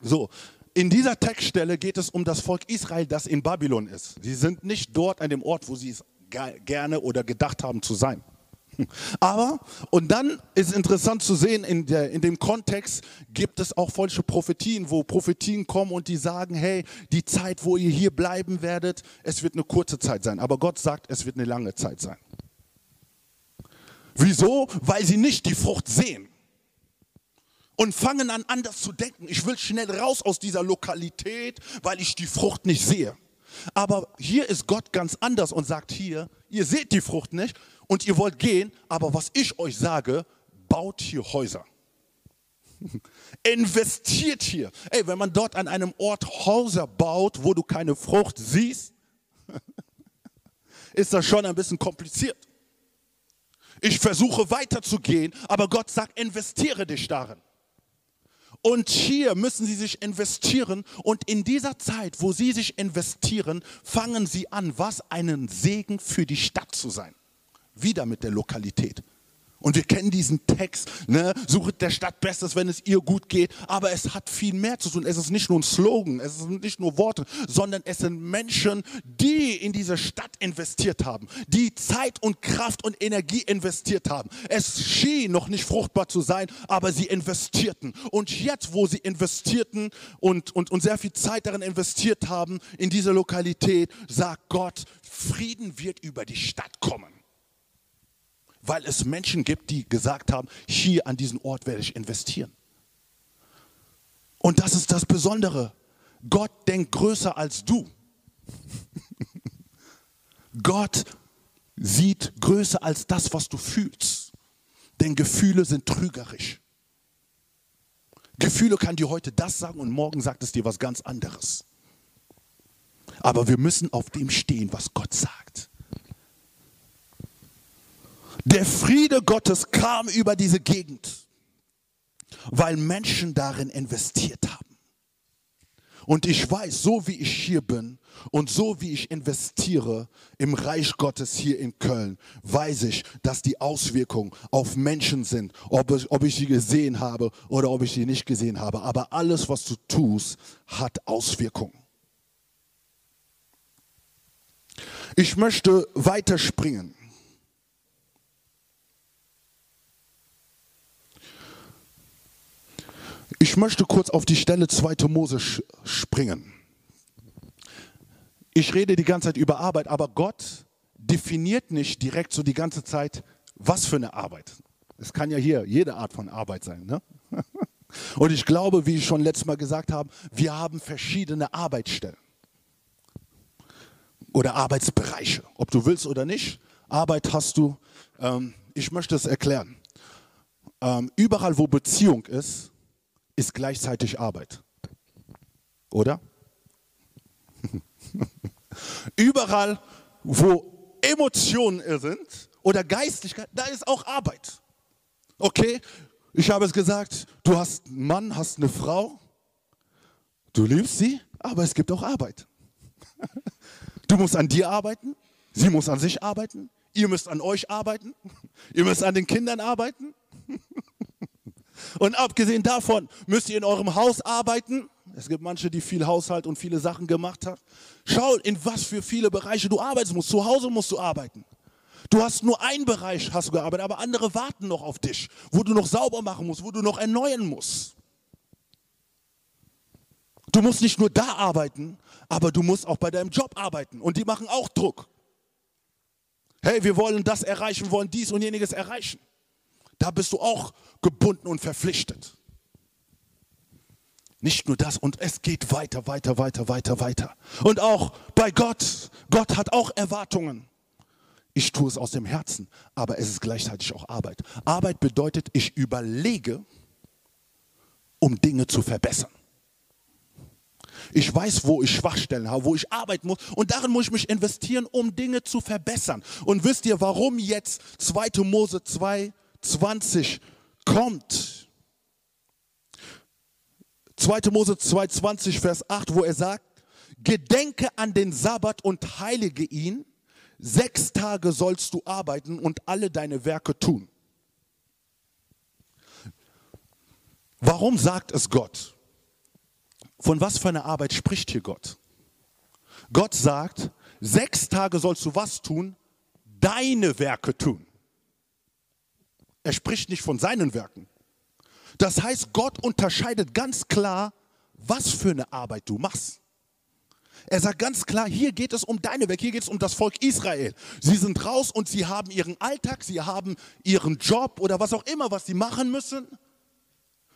So, in dieser Textstelle geht es um das Volk Israel, das in Babylon ist. Sie sind nicht dort an dem Ort, wo sie es gerne oder gedacht haben zu sein. Aber, und dann ist interessant zu sehen, in, der, in dem Kontext gibt es auch falsche Prophetien, wo Prophetien kommen und die sagen, hey, die Zeit, wo ihr hier bleiben werdet, es wird eine kurze Zeit sein. Aber Gott sagt, es wird eine lange Zeit sein. Wieso? Weil sie nicht die Frucht sehen und fangen an anders zu denken. Ich will schnell raus aus dieser Lokalität, weil ich die Frucht nicht sehe. Aber hier ist Gott ganz anders und sagt hier, ihr seht die Frucht nicht und ihr wollt gehen, aber was ich euch sage, baut hier Häuser. Investiert hier. Ey, wenn man dort an einem Ort Häuser baut, wo du keine Frucht siehst, ist das schon ein bisschen kompliziert. Ich versuche weiterzugehen, aber Gott sagt, investiere dich darin. Und hier müssen sie sich investieren. Und in dieser Zeit, wo sie sich investieren, fangen sie an, was einen Segen für die Stadt zu sein. Wieder mit der Lokalität. Und wir kennen diesen Text, ne? suchet der Stadt Bestes, wenn es ihr gut geht. Aber es hat viel mehr zu tun. Es ist nicht nur ein Slogan, es sind nicht nur Worte, sondern es sind Menschen, die in diese Stadt investiert haben, die Zeit und Kraft und Energie investiert haben. Es schien noch nicht fruchtbar zu sein, aber sie investierten. Und jetzt, wo sie investierten und, und, und sehr viel Zeit darin investiert haben, in diese Lokalität, sagt Gott, Frieden wird über die Stadt kommen weil es Menschen gibt, die gesagt haben, hier an diesen Ort werde ich investieren. Und das ist das Besondere. Gott denkt größer als du. Gott sieht größer als das, was du fühlst. Denn Gefühle sind trügerisch. Gefühle kann dir heute das sagen und morgen sagt es dir was ganz anderes. Aber wir müssen auf dem stehen, was Gott sagt. Der Friede Gottes kam über diese Gegend, weil Menschen darin investiert haben. Und ich weiß, so wie ich hier bin und so wie ich investiere im Reich Gottes hier in Köln, weiß ich, dass die Auswirkungen auf Menschen sind, ob ich, ob ich sie gesehen habe oder ob ich sie nicht gesehen habe. Aber alles, was du tust, hat Auswirkungen. Ich möchte weiterspringen. Ich möchte kurz auf die Stelle 2. Mose springen. Ich rede die ganze Zeit über Arbeit, aber Gott definiert nicht direkt so die ganze Zeit, was für eine Arbeit. Es kann ja hier jede Art von Arbeit sein. Ne? Und ich glaube, wie ich schon letztes Mal gesagt habe, wir haben verschiedene Arbeitsstellen oder Arbeitsbereiche. Ob du willst oder nicht, Arbeit hast du. Ähm, ich möchte es erklären. Ähm, überall, wo Beziehung ist, ist gleichzeitig Arbeit. Oder? Überall, wo Emotionen sind oder Geistlichkeit, da ist auch Arbeit. Okay, ich habe es gesagt, du hast einen Mann, hast eine Frau, du liebst sie, aber es gibt auch Arbeit. Du musst an dir arbeiten, sie muss an sich arbeiten, ihr müsst an euch arbeiten, ihr müsst an den Kindern arbeiten. Und abgesehen davon müsst ihr in eurem Haus arbeiten. Es gibt manche, die viel Haushalt und viele Sachen gemacht haben. Schau, in was für viele Bereiche du arbeiten musst. Zu Hause musst du arbeiten. Du hast nur einen Bereich hast du gearbeitet, aber andere warten noch auf dich, wo du noch sauber machen musst, wo du noch erneuern musst. Du musst nicht nur da arbeiten, aber du musst auch bei deinem Job arbeiten und die machen auch Druck. Hey, wir wollen das erreichen, wollen dies und jeniges erreichen. Da bist du auch gebunden und verpflichtet. Nicht nur das, und es geht weiter, weiter, weiter, weiter, weiter. Und auch bei Gott, Gott hat auch Erwartungen. Ich tue es aus dem Herzen, aber es ist gleichzeitig auch Arbeit. Arbeit bedeutet, ich überlege, um Dinge zu verbessern. Ich weiß, wo ich Schwachstellen habe, wo ich arbeiten muss. Und darin muss ich mich investieren, um Dinge zu verbessern. Und wisst ihr, warum jetzt 2. Mose 2, 20 kommt. 2. Mose 2,20, Vers 8, wo er sagt, Gedenke an den Sabbat und heilige ihn. Sechs Tage sollst du arbeiten und alle deine Werke tun. Warum sagt es Gott? Von was für einer Arbeit spricht hier Gott? Gott sagt, sechs Tage sollst du was tun? Deine Werke tun. Er spricht nicht von seinen Werken. Das heißt, Gott unterscheidet ganz klar, was für eine Arbeit du machst. Er sagt ganz klar, hier geht es um deine Werke, hier geht es um das Volk Israel. Sie sind raus und sie haben ihren Alltag, sie haben ihren Job oder was auch immer, was sie machen müssen.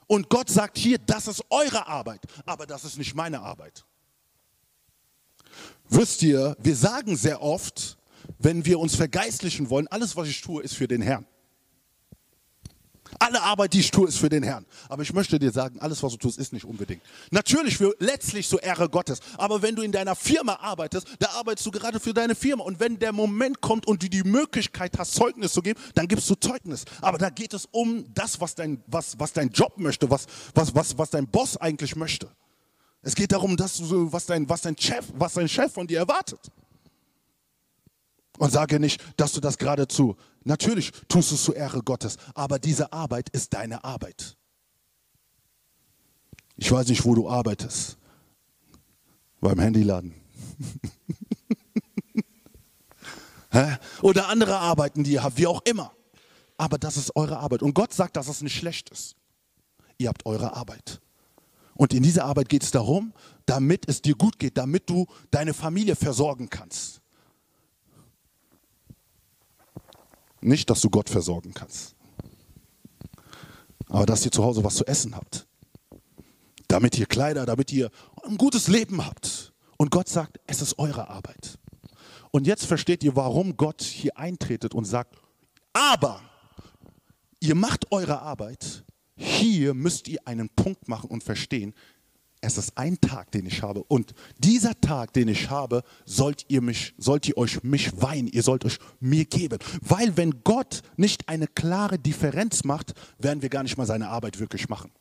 Und Gott sagt hier, das ist eure Arbeit, aber das ist nicht meine Arbeit. Wisst ihr, wir sagen sehr oft, wenn wir uns vergeistlichen wollen, alles, was ich tue, ist für den Herrn. Alle Arbeit, die ich tue, ist für den Herrn. Aber ich möchte dir sagen, alles, was du tust, ist nicht unbedingt. Natürlich für letztlich zur Ehre Gottes. Aber wenn du in deiner Firma arbeitest, da arbeitest du gerade für deine Firma. Und wenn der Moment kommt und du die Möglichkeit hast, Zeugnis zu geben, dann gibst du Zeugnis. Aber da geht es um das, was dein, was, was dein Job möchte, was, was, was, was dein Boss eigentlich möchte. Es geht darum, dass du, was, dein, was, dein Chef, was dein Chef von dir erwartet. Und sage nicht, dass du das geradezu, natürlich tust du es zur Ehre Gottes, aber diese Arbeit ist deine Arbeit. Ich weiß nicht, wo du arbeitest. Beim Handyladen. Oder andere Arbeiten, die ihr habt, wie auch immer. Aber das ist eure Arbeit. Und Gott sagt, dass es nicht schlecht ist. Ihr habt eure Arbeit. Und in dieser Arbeit geht es darum, damit es dir gut geht, damit du deine Familie versorgen kannst. Nicht, dass du Gott versorgen kannst, aber dass ihr zu Hause was zu essen habt. Damit ihr Kleider, damit ihr ein gutes Leben habt. Und Gott sagt, es ist eure Arbeit. Und jetzt versteht ihr, warum Gott hier eintretet und sagt, aber ihr macht eure Arbeit, hier müsst ihr einen Punkt machen und verstehen, es ist ein Tag, den ich habe. Und dieser Tag, den ich habe, sollt ihr, mich, sollt ihr euch mich weihen, ihr sollt euch mir geben. Weil wenn Gott nicht eine klare Differenz macht, werden wir gar nicht mal seine Arbeit wirklich machen.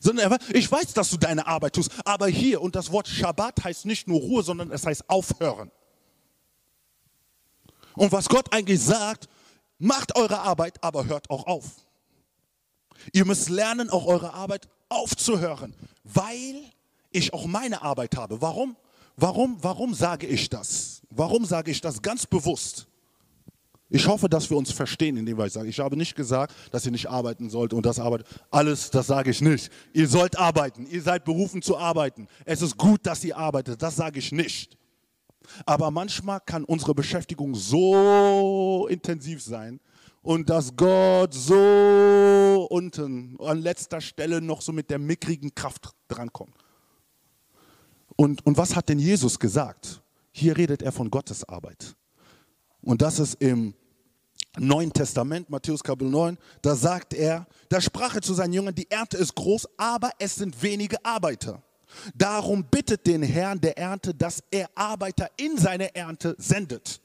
Sondern ich weiß, dass du deine Arbeit tust, aber hier, und das Wort Schabbat heißt nicht nur Ruhe, sondern es heißt aufhören. Und was Gott eigentlich sagt, macht eure Arbeit, aber hört auch auf. Ihr müsst lernen, auch eure Arbeit aufzuhören, weil ich auch meine Arbeit habe. Warum? Warum, warum sage ich das? Warum sage ich das ganz bewusst? Ich hoffe, dass wir uns verstehen, indem ich sage, ich habe nicht gesagt, dass ihr nicht arbeiten sollt und das arbeitet. Alles, das sage ich nicht. Ihr sollt arbeiten. Ihr seid berufen zu arbeiten. Es ist gut, dass ihr arbeitet. Das sage ich nicht. Aber manchmal kann unsere Beschäftigung so intensiv sein, und dass Gott so unten an letzter Stelle noch so mit der mickrigen Kraft drankommt. Und, und was hat denn Jesus gesagt? Hier redet er von Gottes Arbeit. Und das ist im Neuen Testament, Matthäus Kapitel 9, da sagt er, da sprach er zu seinen Jüngern, die Ernte ist groß, aber es sind wenige Arbeiter. Darum bittet den Herrn der Ernte, dass er Arbeiter in seine Ernte sendet.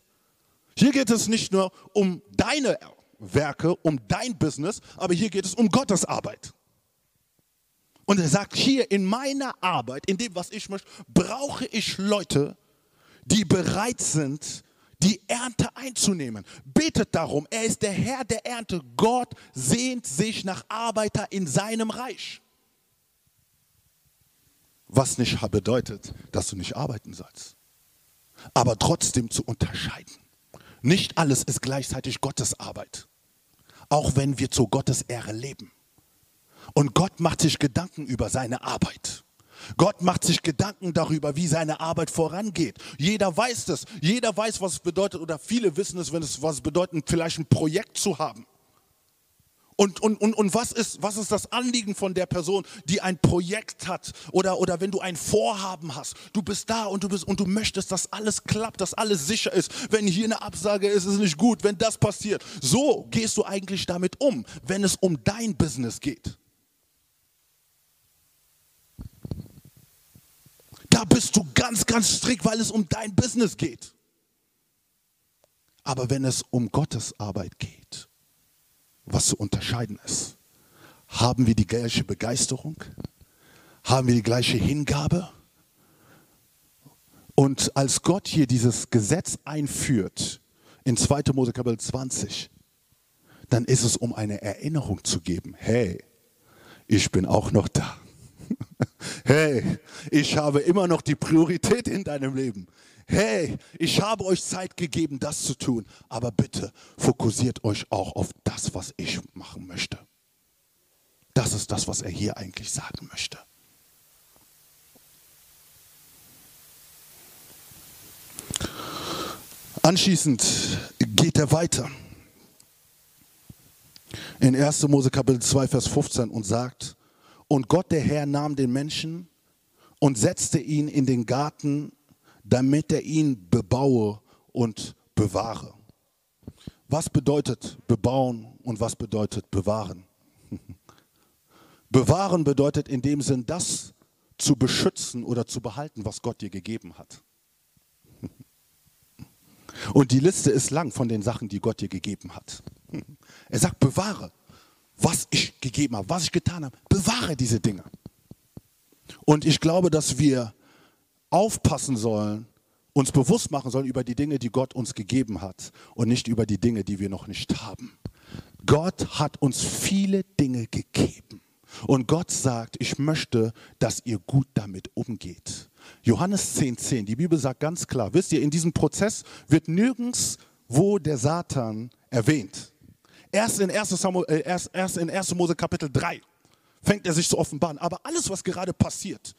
Hier geht es nicht nur um deine Werke, um dein Business, aber hier geht es um Gottes Arbeit. Und er sagt, hier in meiner Arbeit, in dem, was ich möchte, brauche ich Leute, die bereit sind, die Ernte einzunehmen. Betet darum, er ist der Herr der Ernte. Gott sehnt sich nach Arbeiter in seinem Reich. Was nicht bedeutet, dass du nicht arbeiten sollst. Aber trotzdem zu unterscheiden. Nicht alles ist gleichzeitig Gottes Arbeit auch wenn wir zu Gottes Ehre leben. Und Gott macht sich Gedanken über seine Arbeit. Gott macht sich Gedanken darüber, wie seine Arbeit vorangeht. Jeder weiß das. Jeder weiß, was es bedeutet, oder viele wissen es, wenn es was bedeutet, vielleicht ein Projekt zu haben. Und, und, und, und was, ist, was ist das Anliegen von der Person, die ein Projekt hat oder, oder wenn du ein Vorhaben hast? Du bist da und du, bist, und du möchtest, dass alles klappt, dass alles sicher ist. Wenn hier eine Absage ist, ist es nicht gut, wenn das passiert. So gehst du eigentlich damit um, wenn es um dein Business geht. Da bist du ganz, ganz strikt, weil es um dein Business geht. Aber wenn es um Gottes Arbeit geht, was zu unterscheiden ist. Haben wir die gleiche Begeisterung? Haben wir die gleiche Hingabe? Und als Gott hier dieses Gesetz einführt, in 2. Mose Kapitel 20, dann ist es, um eine Erinnerung zu geben. Hey, ich bin auch noch da. Hey, ich habe immer noch die Priorität in deinem Leben hey, ich habe euch Zeit gegeben, das zu tun, aber bitte fokussiert euch auch auf das, was ich machen möchte. Das ist das, was er hier eigentlich sagen möchte. Anschließend geht er weiter in 1. Mose Kapitel 2, Vers 15 und sagt, und Gott der Herr nahm den Menschen und setzte ihn in den Garten damit er ihn bebaue und bewahre. Was bedeutet bebauen und was bedeutet bewahren? Bewahren bedeutet in dem Sinn, das zu beschützen oder zu behalten, was Gott dir gegeben hat. Und die Liste ist lang von den Sachen, die Gott dir gegeben hat. Er sagt, bewahre, was ich gegeben habe, was ich getan habe. Bewahre diese Dinge. Und ich glaube, dass wir aufpassen sollen, uns bewusst machen sollen über die Dinge, die Gott uns gegeben hat und nicht über die Dinge, die wir noch nicht haben. Gott hat uns viele Dinge gegeben. Und Gott sagt, ich möchte, dass ihr gut damit umgeht. Johannes 10,10, 10, die Bibel sagt ganz klar, wisst ihr, in diesem Prozess wird nirgends wo der Satan erwähnt. Erst in 1. Samuel, äh, erst, erst in 1. Mose Kapitel 3 fängt er sich zu offenbaren. Aber alles, was gerade passiert,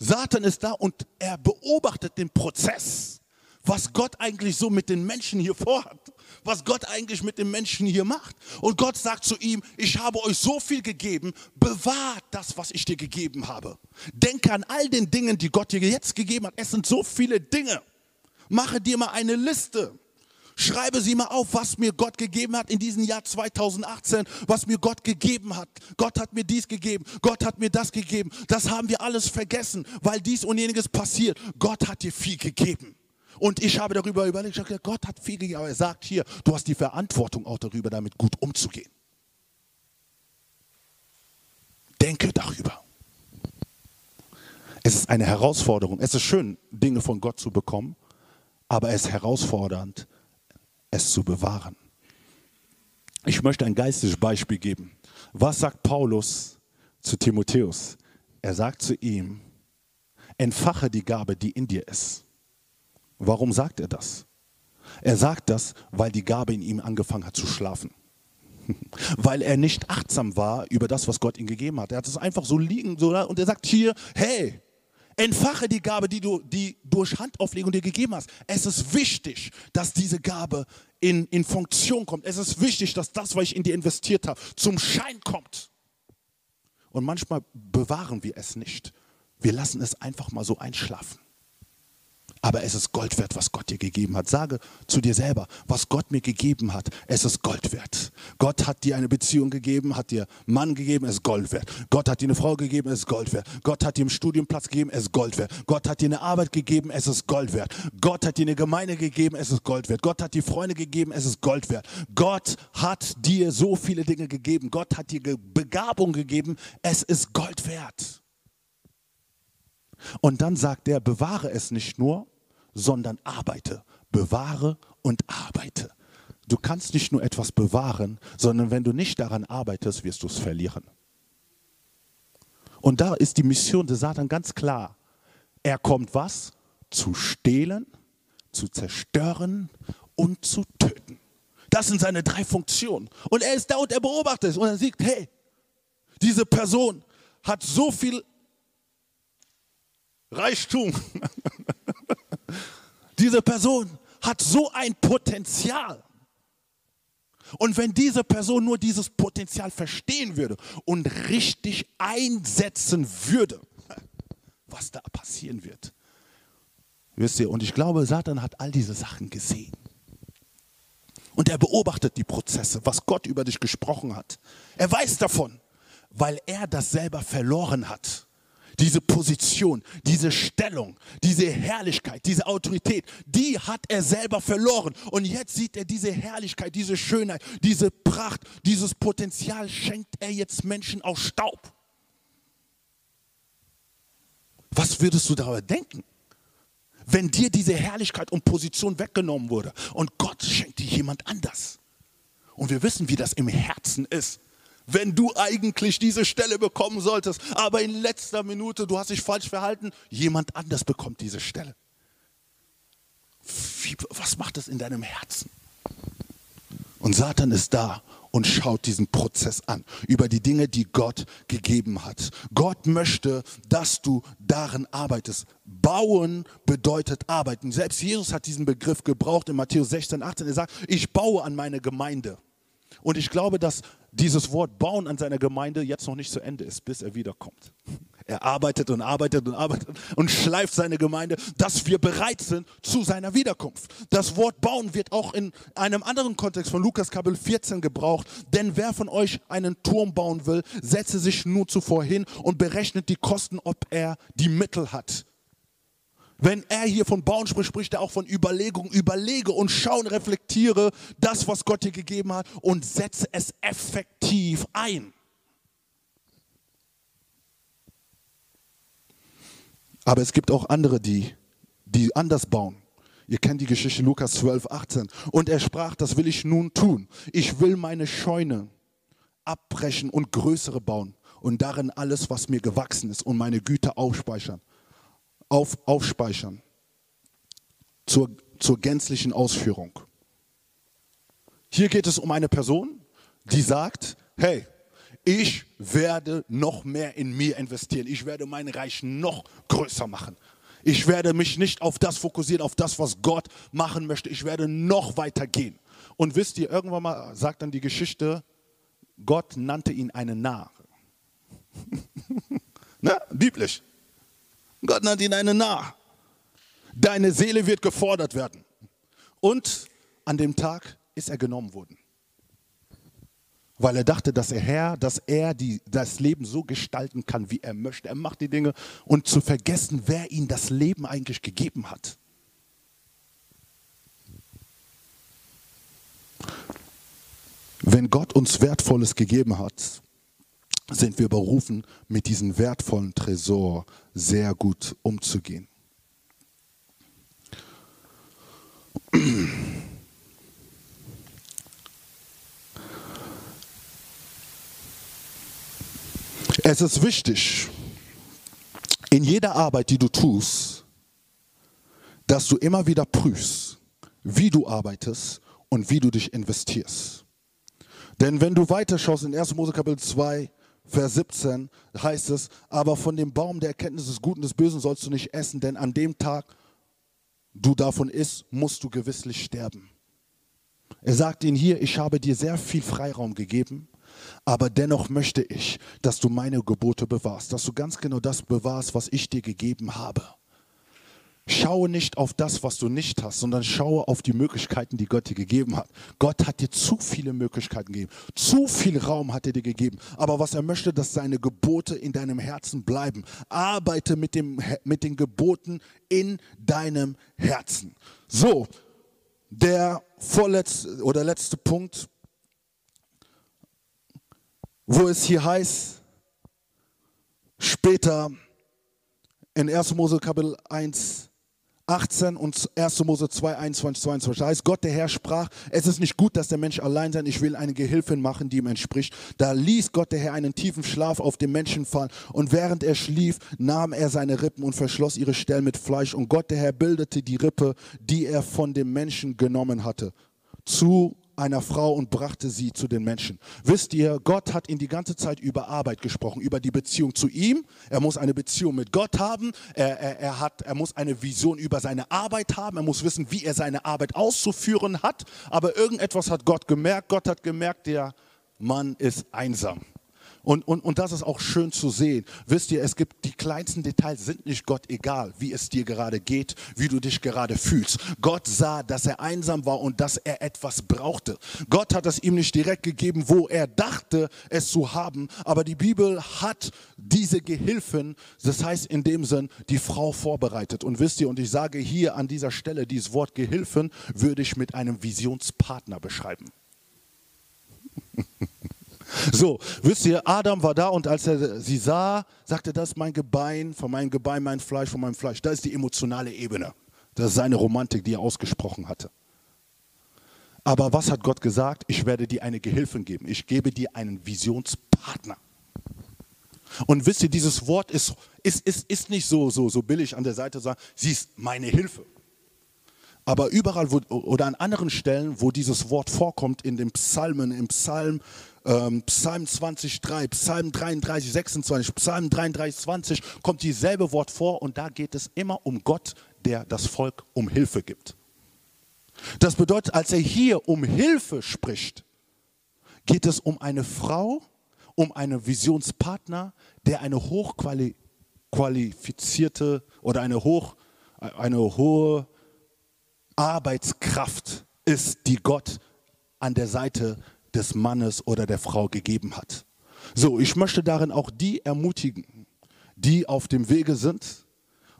Satan ist da und er beobachtet den Prozess, was Gott eigentlich so mit den Menschen hier vorhat, was Gott eigentlich mit den Menschen hier macht. Und Gott sagt zu ihm, ich habe euch so viel gegeben, bewahrt das, was ich dir gegeben habe. Denke an all den Dingen, die Gott dir jetzt gegeben hat. Es sind so viele Dinge. Mache dir mal eine Liste. Schreibe sie mal auf, was mir Gott gegeben hat in diesem Jahr 2018, was mir Gott gegeben hat. Gott hat mir dies gegeben, Gott hat mir das gegeben. Das haben wir alles vergessen, weil dies und jeniges passiert. Gott hat dir viel gegeben. Und ich habe darüber überlegt, ich habe gesagt, Gott hat viel gegeben, aber er sagt hier, du hast die Verantwortung auch darüber, damit gut umzugehen. Denke darüber. Es ist eine Herausforderung. Es ist schön, Dinge von Gott zu bekommen, aber es ist herausfordernd, es zu bewahren. Ich möchte ein geistiges Beispiel geben. Was sagt Paulus zu Timotheus? Er sagt zu ihm, entfache die Gabe, die in dir ist. Warum sagt er das? Er sagt das, weil die Gabe in ihm angefangen hat zu schlafen. weil er nicht achtsam war über das, was Gott ihm gegeben hat. Er hat es einfach so liegen so, und er sagt hier, hey, Entfache die Gabe, die du die durch Handauflegung dir gegeben hast. Es ist wichtig, dass diese Gabe in, in Funktion kommt. Es ist wichtig, dass das, was ich in dir investiert habe, zum Schein kommt. Und manchmal bewahren wir es nicht. Wir lassen es einfach mal so einschlafen. Aber es ist Gold wert, was Gott dir gegeben hat. Sage zu dir selber, was Gott mir gegeben hat, es ist Gold wert. Gott hat dir eine Beziehung gegeben, hat dir Mann gegeben, es ist Gold wert. Gott hat dir eine Frau gegeben, es ist Gold wert. Gott hat dir einen Studienplatz gegeben, es ist Gold wert. Gott hat dir eine Arbeit gegeben, es ist Gold wert. Gott hat dir eine Gemeinde gegeben, es ist Gold wert. Gott hat dir Freunde gegeben, es ist Gold wert. Gott hat dir so viele Dinge gegeben. Gott hat dir Begabung gegeben, es ist Gold wert. Und dann sagt er, bewahre es nicht nur, sondern arbeite. Bewahre und arbeite. Du kannst nicht nur etwas bewahren, sondern wenn du nicht daran arbeitest, wirst du es verlieren. Und da ist die Mission des Satan ganz klar. Er kommt was? Zu stehlen, zu zerstören und zu töten. Das sind seine drei Funktionen. Und er ist da und er beobachtet es und er sieht, hey, diese Person hat so viel Reichtum. Diese Person hat so ein Potenzial. Und wenn diese Person nur dieses Potenzial verstehen würde und richtig einsetzen würde, was da passieren wird. Wisst ihr, und ich glaube, Satan hat all diese Sachen gesehen. Und er beobachtet die Prozesse, was Gott über dich gesprochen hat. Er weiß davon, weil er das selber verloren hat diese Position, diese Stellung, diese Herrlichkeit, diese Autorität, die hat er selber verloren. Und jetzt sieht er diese Herrlichkeit, diese Schönheit, diese Pracht, dieses Potenzial schenkt er jetzt Menschen aus Staub. Was würdest du darüber denken? Wenn dir diese Herrlichkeit und Position weggenommen wurde und Gott schenkt dir jemand anders. Und wir wissen, wie das im Herzen ist wenn du eigentlich diese Stelle bekommen solltest, aber in letzter Minute, du hast dich falsch verhalten, jemand anders bekommt diese Stelle. Wie, was macht das in deinem Herzen? Und Satan ist da und schaut diesen Prozess an, über die Dinge, die Gott gegeben hat. Gott möchte, dass du darin arbeitest. Bauen bedeutet arbeiten. Selbst Jesus hat diesen Begriff gebraucht in Matthäus 16, 18. Er sagt, ich baue an meine Gemeinde. Und ich glaube, dass dieses Wort bauen an seiner Gemeinde jetzt noch nicht zu Ende ist, bis er wiederkommt. Er arbeitet und arbeitet und arbeitet und schleift seine Gemeinde, dass wir bereit sind zu seiner Wiederkunft. Das Wort bauen wird auch in einem anderen Kontext von Lukas Kapitel 14 gebraucht. Denn wer von euch einen Turm bauen will, setze sich nur zuvor hin und berechnet die Kosten, ob er die Mittel hat. Wenn er hier von Bauen spricht, spricht er auch von Überlegung. Überlege und schauen, reflektiere das, was Gott dir gegeben hat und setze es effektiv ein. Aber es gibt auch andere, die, die anders bauen. Ihr kennt die Geschichte Lukas 12, 18. Und er sprach, das will ich nun tun. Ich will meine Scheune abbrechen und größere bauen und darin alles, was mir gewachsen ist und meine Güter aufspeichern. Auf, aufspeichern. Zur, zur gänzlichen Ausführung. Hier geht es um eine Person, die sagt, hey, ich werde noch mehr in mir investieren. Ich werde mein Reich noch größer machen. Ich werde mich nicht auf das fokussieren, auf das, was Gott machen möchte. Ich werde noch weiter gehen. Und wisst ihr, irgendwann mal sagt dann die Geschichte, Gott nannte ihn einen Narr. ne? Biblisch. Gott nannte ihn einen Narr. Deine Seele wird gefordert werden. Und an dem Tag ist er genommen worden weil er dachte, dass er Herr, dass er die, das Leben so gestalten kann, wie er möchte. Er macht die Dinge und zu vergessen, wer ihm das Leben eigentlich gegeben hat. Wenn Gott uns Wertvolles gegeben hat, sind wir berufen, mit diesem wertvollen Tresor sehr gut umzugehen. Es ist wichtig, in jeder Arbeit, die du tust, dass du immer wieder prüfst, wie du arbeitest und wie du dich investierst. Denn wenn du weiterschaust in 1. Mose Kapitel 2, Vers 17, heißt es, aber von dem Baum der Erkenntnis des Guten und des Bösen sollst du nicht essen, denn an dem Tag, du davon isst, musst du gewisslich sterben. Er sagt ihnen hier, ich habe dir sehr viel Freiraum gegeben, aber dennoch möchte ich, dass du meine Gebote bewahrst, dass du ganz genau das bewahrst, was ich dir gegeben habe. Schaue nicht auf das, was du nicht hast, sondern schaue auf die Möglichkeiten, die Gott dir gegeben hat. Gott hat dir zu viele Möglichkeiten gegeben. Zu viel Raum hat er dir gegeben. Aber was er möchte, dass seine Gebote in deinem Herzen bleiben. Arbeite mit, dem, mit den Geboten in deinem Herzen. So, der vorletzte oder letzte Punkt wo es hier heißt, später in 1. Mose Kapitel 1, 18 und 1. Mose 2, 21, 22. Da heißt, Gott der Herr sprach, es ist nicht gut, dass der Mensch allein sein, ich will eine Gehilfin machen, die ihm entspricht. Da ließ Gott der Herr einen tiefen Schlaf auf den Menschen fallen und während er schlief, nahm er seine Rippen und verschloss ihre Stellen mit Fleisch und Gott der Herr bildete die Rippe, die er von dem Menschen genommen hatte, zu einer Frau und brachte sie zu den Menschen. Wisst ihr, Gott hat ihn die ganze Zeit über Arbeit gesprochen, über die Beziehung zu ihm. Er muss eine Beziehung mit Gott haben. Er, er, er, hat, er muss eine Vision über seine Arbeit haben. Er muss wissen, wie er seine Arbeit auszuführen hat. Aber irgendetwas hat Gott gemerkt. Gott hat gemerkt, der Mann ist einsam. Und, und, und das ist auch schön zu sehen. Wisst ihr, es gibt die kleinsten Details, sind nicht Gott egal, wie es dir gerade geht, wie du dich gerade fühlst. Gott sah, dass er einsam war und dass er etwas brauchte. Gott hat es ihm nicht direkt gegeben, wo er dachte, es zu haben. Aber die Bibel hat diese Gehilfen, das heißt in dem Sinn, die Frau vorbereitet. Und wisst ihr, und ich sage hier an dieser Stelle, dieses Wort Gehilfen würde ich mit einem Visionspartner beschreiben. So, wisst ihr, Adam war da und als er sie sah, sagte, das ist mein Gebein, von meinem Gebein mein Fleisch, von meinem Fleisch. Da ist die emotionale Ebene. Das ist seine Romantik, die er ausgesprochen hatte. Aber was hat Gott gesagt? Ich werde dir eine Gehilfin geben. Ich gebe dir einen Visionspartner. Und wisst ihr, dieses Wort ist, ist, ist, ist nicht so, so, so billig an der Seite zu sagen, sie ist meine Hilfe. Aber überall wo, oder an anderen Stellen, wo dieses Wort vorkommt, in den Psalmen, im Psalm ähm, Psalm 20, 3, Psalm 33, 26, Psalm 33, 20 kommt dieselbe Wort vor und da geht es immer um Gott, der das Volk um Hilfe gibt. Das bedeutet, als er hier um Hilfe spricht, geht es um eine Frau, um einen Visionspartner, der eine hochquali hochqualifizierte oder eine, hoch, eine hohe Arbeitskraft ist, die Gott an der Seite des Mannes oder der Frau gegeben hat. So, ich möchte darin auch die ermutigen, die auf dem Wege sind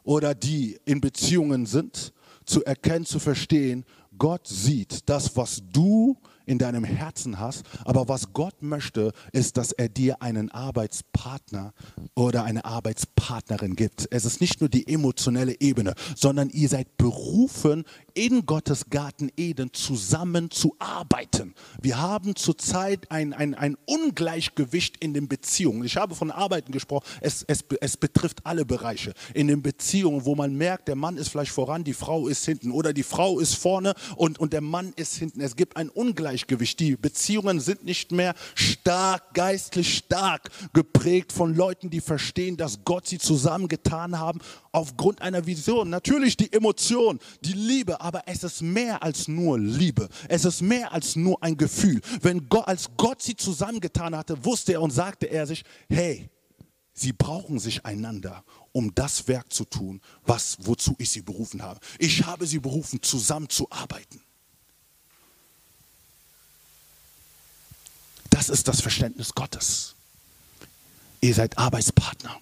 oder die in Beziehungen sind, zu erkennen, zu verstehen, Gott sieht das, was du in deinem Herzen hast. Aber was Gott möchte, ist, dass er dir einen Arbeitspartner oder eine Arbeitspartnerin gibt. Es ist nicht nur die emotionelle Ebene, sondern ihr seid berufen, in Gottes Garten Eden zusammen zu arbeiten. Wir haben zurzeit ein, ein, ein Ungleichgewicht in den Beziehungen. Ich habe von Arbeiten gesprochen, es, es, es betrifft alle Bereiche. In den Beziehungen, wo man merkt, der Mann ist vielleicht voran, die Frau ist hinten oder die Frau ist vorne und, und der Mann ist hinten. Es gibt ein Ungleichgewicht. Die Beziehungen sind nicht mehr stark, geistlich stark geprägt von Leuten, die verstehen, dass Gott sie zusammengetan haben aufgrund einer Vision. Natürlich die Emotion, die Liebe, aber es ist mehr als nur Liebe. Es ist mehr als nur ein Gefühl. Wenn Gott, als Gott sie zusammengetan hatte, wusste er und sagte er sich, hey, sie brauchen sich einander, um das Werk zu tun, was, wozu ich sie berufen habe. Ich habe sie berufen, zusammen zu arbeiten. Das ist das Verständnis Gottes. Ihr seid Arbeitspartner.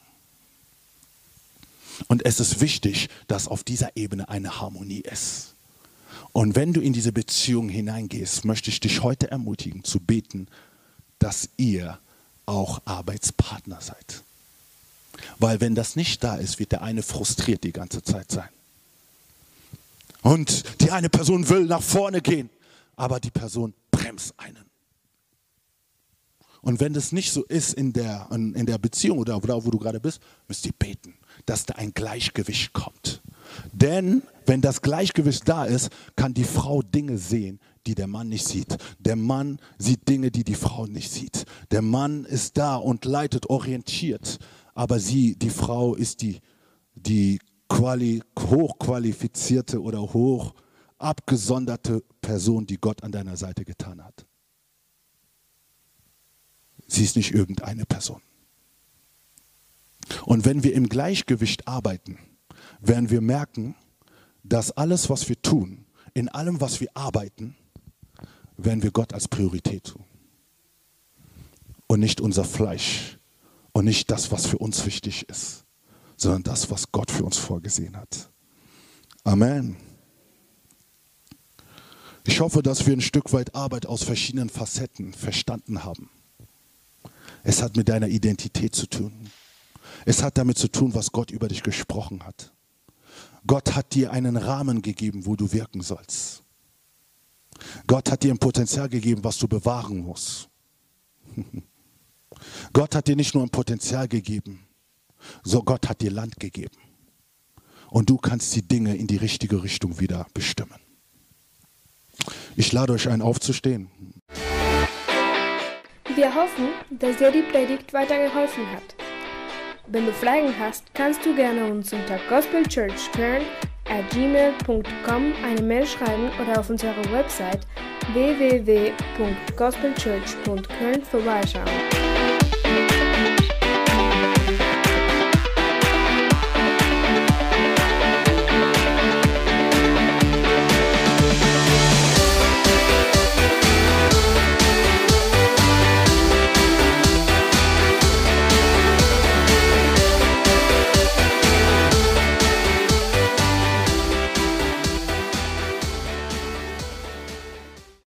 Und es ist wichtig, dass auf dieser Ebene eine Harmonie ist. Und wenn du in diese Beziehung hineingehst, möchte ich dich heute ermutigen zu beten, dass ihr auch Arbeitspartner seid. Weil wenn das nicht da ist, wird der eine frustriert die ganze Zeit sein. Und die eine Person will nach vorne gehen, aber die Person bremst einen. Und wenn das nicht so ist in der, in der Beziehung oder wo du gerade bist, müsst ihr beten, dass da ein Gleichgewicht kommt. Denn wenn das Gleichgewicht da ist, kann die Frau Dinge sehen, die der Mann nicht sieht. Der Mann sieht Dinge, die die Frau nicht sieht. Der Mann ist da und leitet, orientiert. Aber sie, die Frau, ist die, die quali, hochqualifizierte oder hoch abgesonderte Person, die Gott an deiner Seite getan hat. Sie ist nicht irgendeine Person. Und wenn wir im Gleichgewicht arbeiten, werden wir merken, dass alles, was wir tun, in allem, was wir arbeiten, werden wir Gott als Priorität tun. Und nicht unser Fleisch und nicht das, was für uns wichtig ist, sondern das, was Gott für uns vorgesehen hat. Amen. Ich hoffe, dass wir ein Stück weit Arbeit aus verschiedenen Facetten verstanden haben. Es hat mit deiner Identität zu tun. Es hat damit zu tun, was Gott über dich gesprochen hat. Gott hat dir einen Rahmen gegeben, wo du wirken sollst. Gott hat dir ein Potenzial gegeben, was du bewahren musst. Gott hat dir nicht nur ein Potenzial gegeben, so Gott hat dir Land gegeben. Und du kannst die Dinge in die richtige Richtung wieder bestimmen. Ich lade euch ein, aufzustehen. Wir hoffen, dass dir die Predigt weitergeholfen hat. Wenn du Fragen hast, kannst du gerne uns unter gmail.com eine Mail schreiben oder auf unserer Website www.gospelchurch.köln vorbeischauen.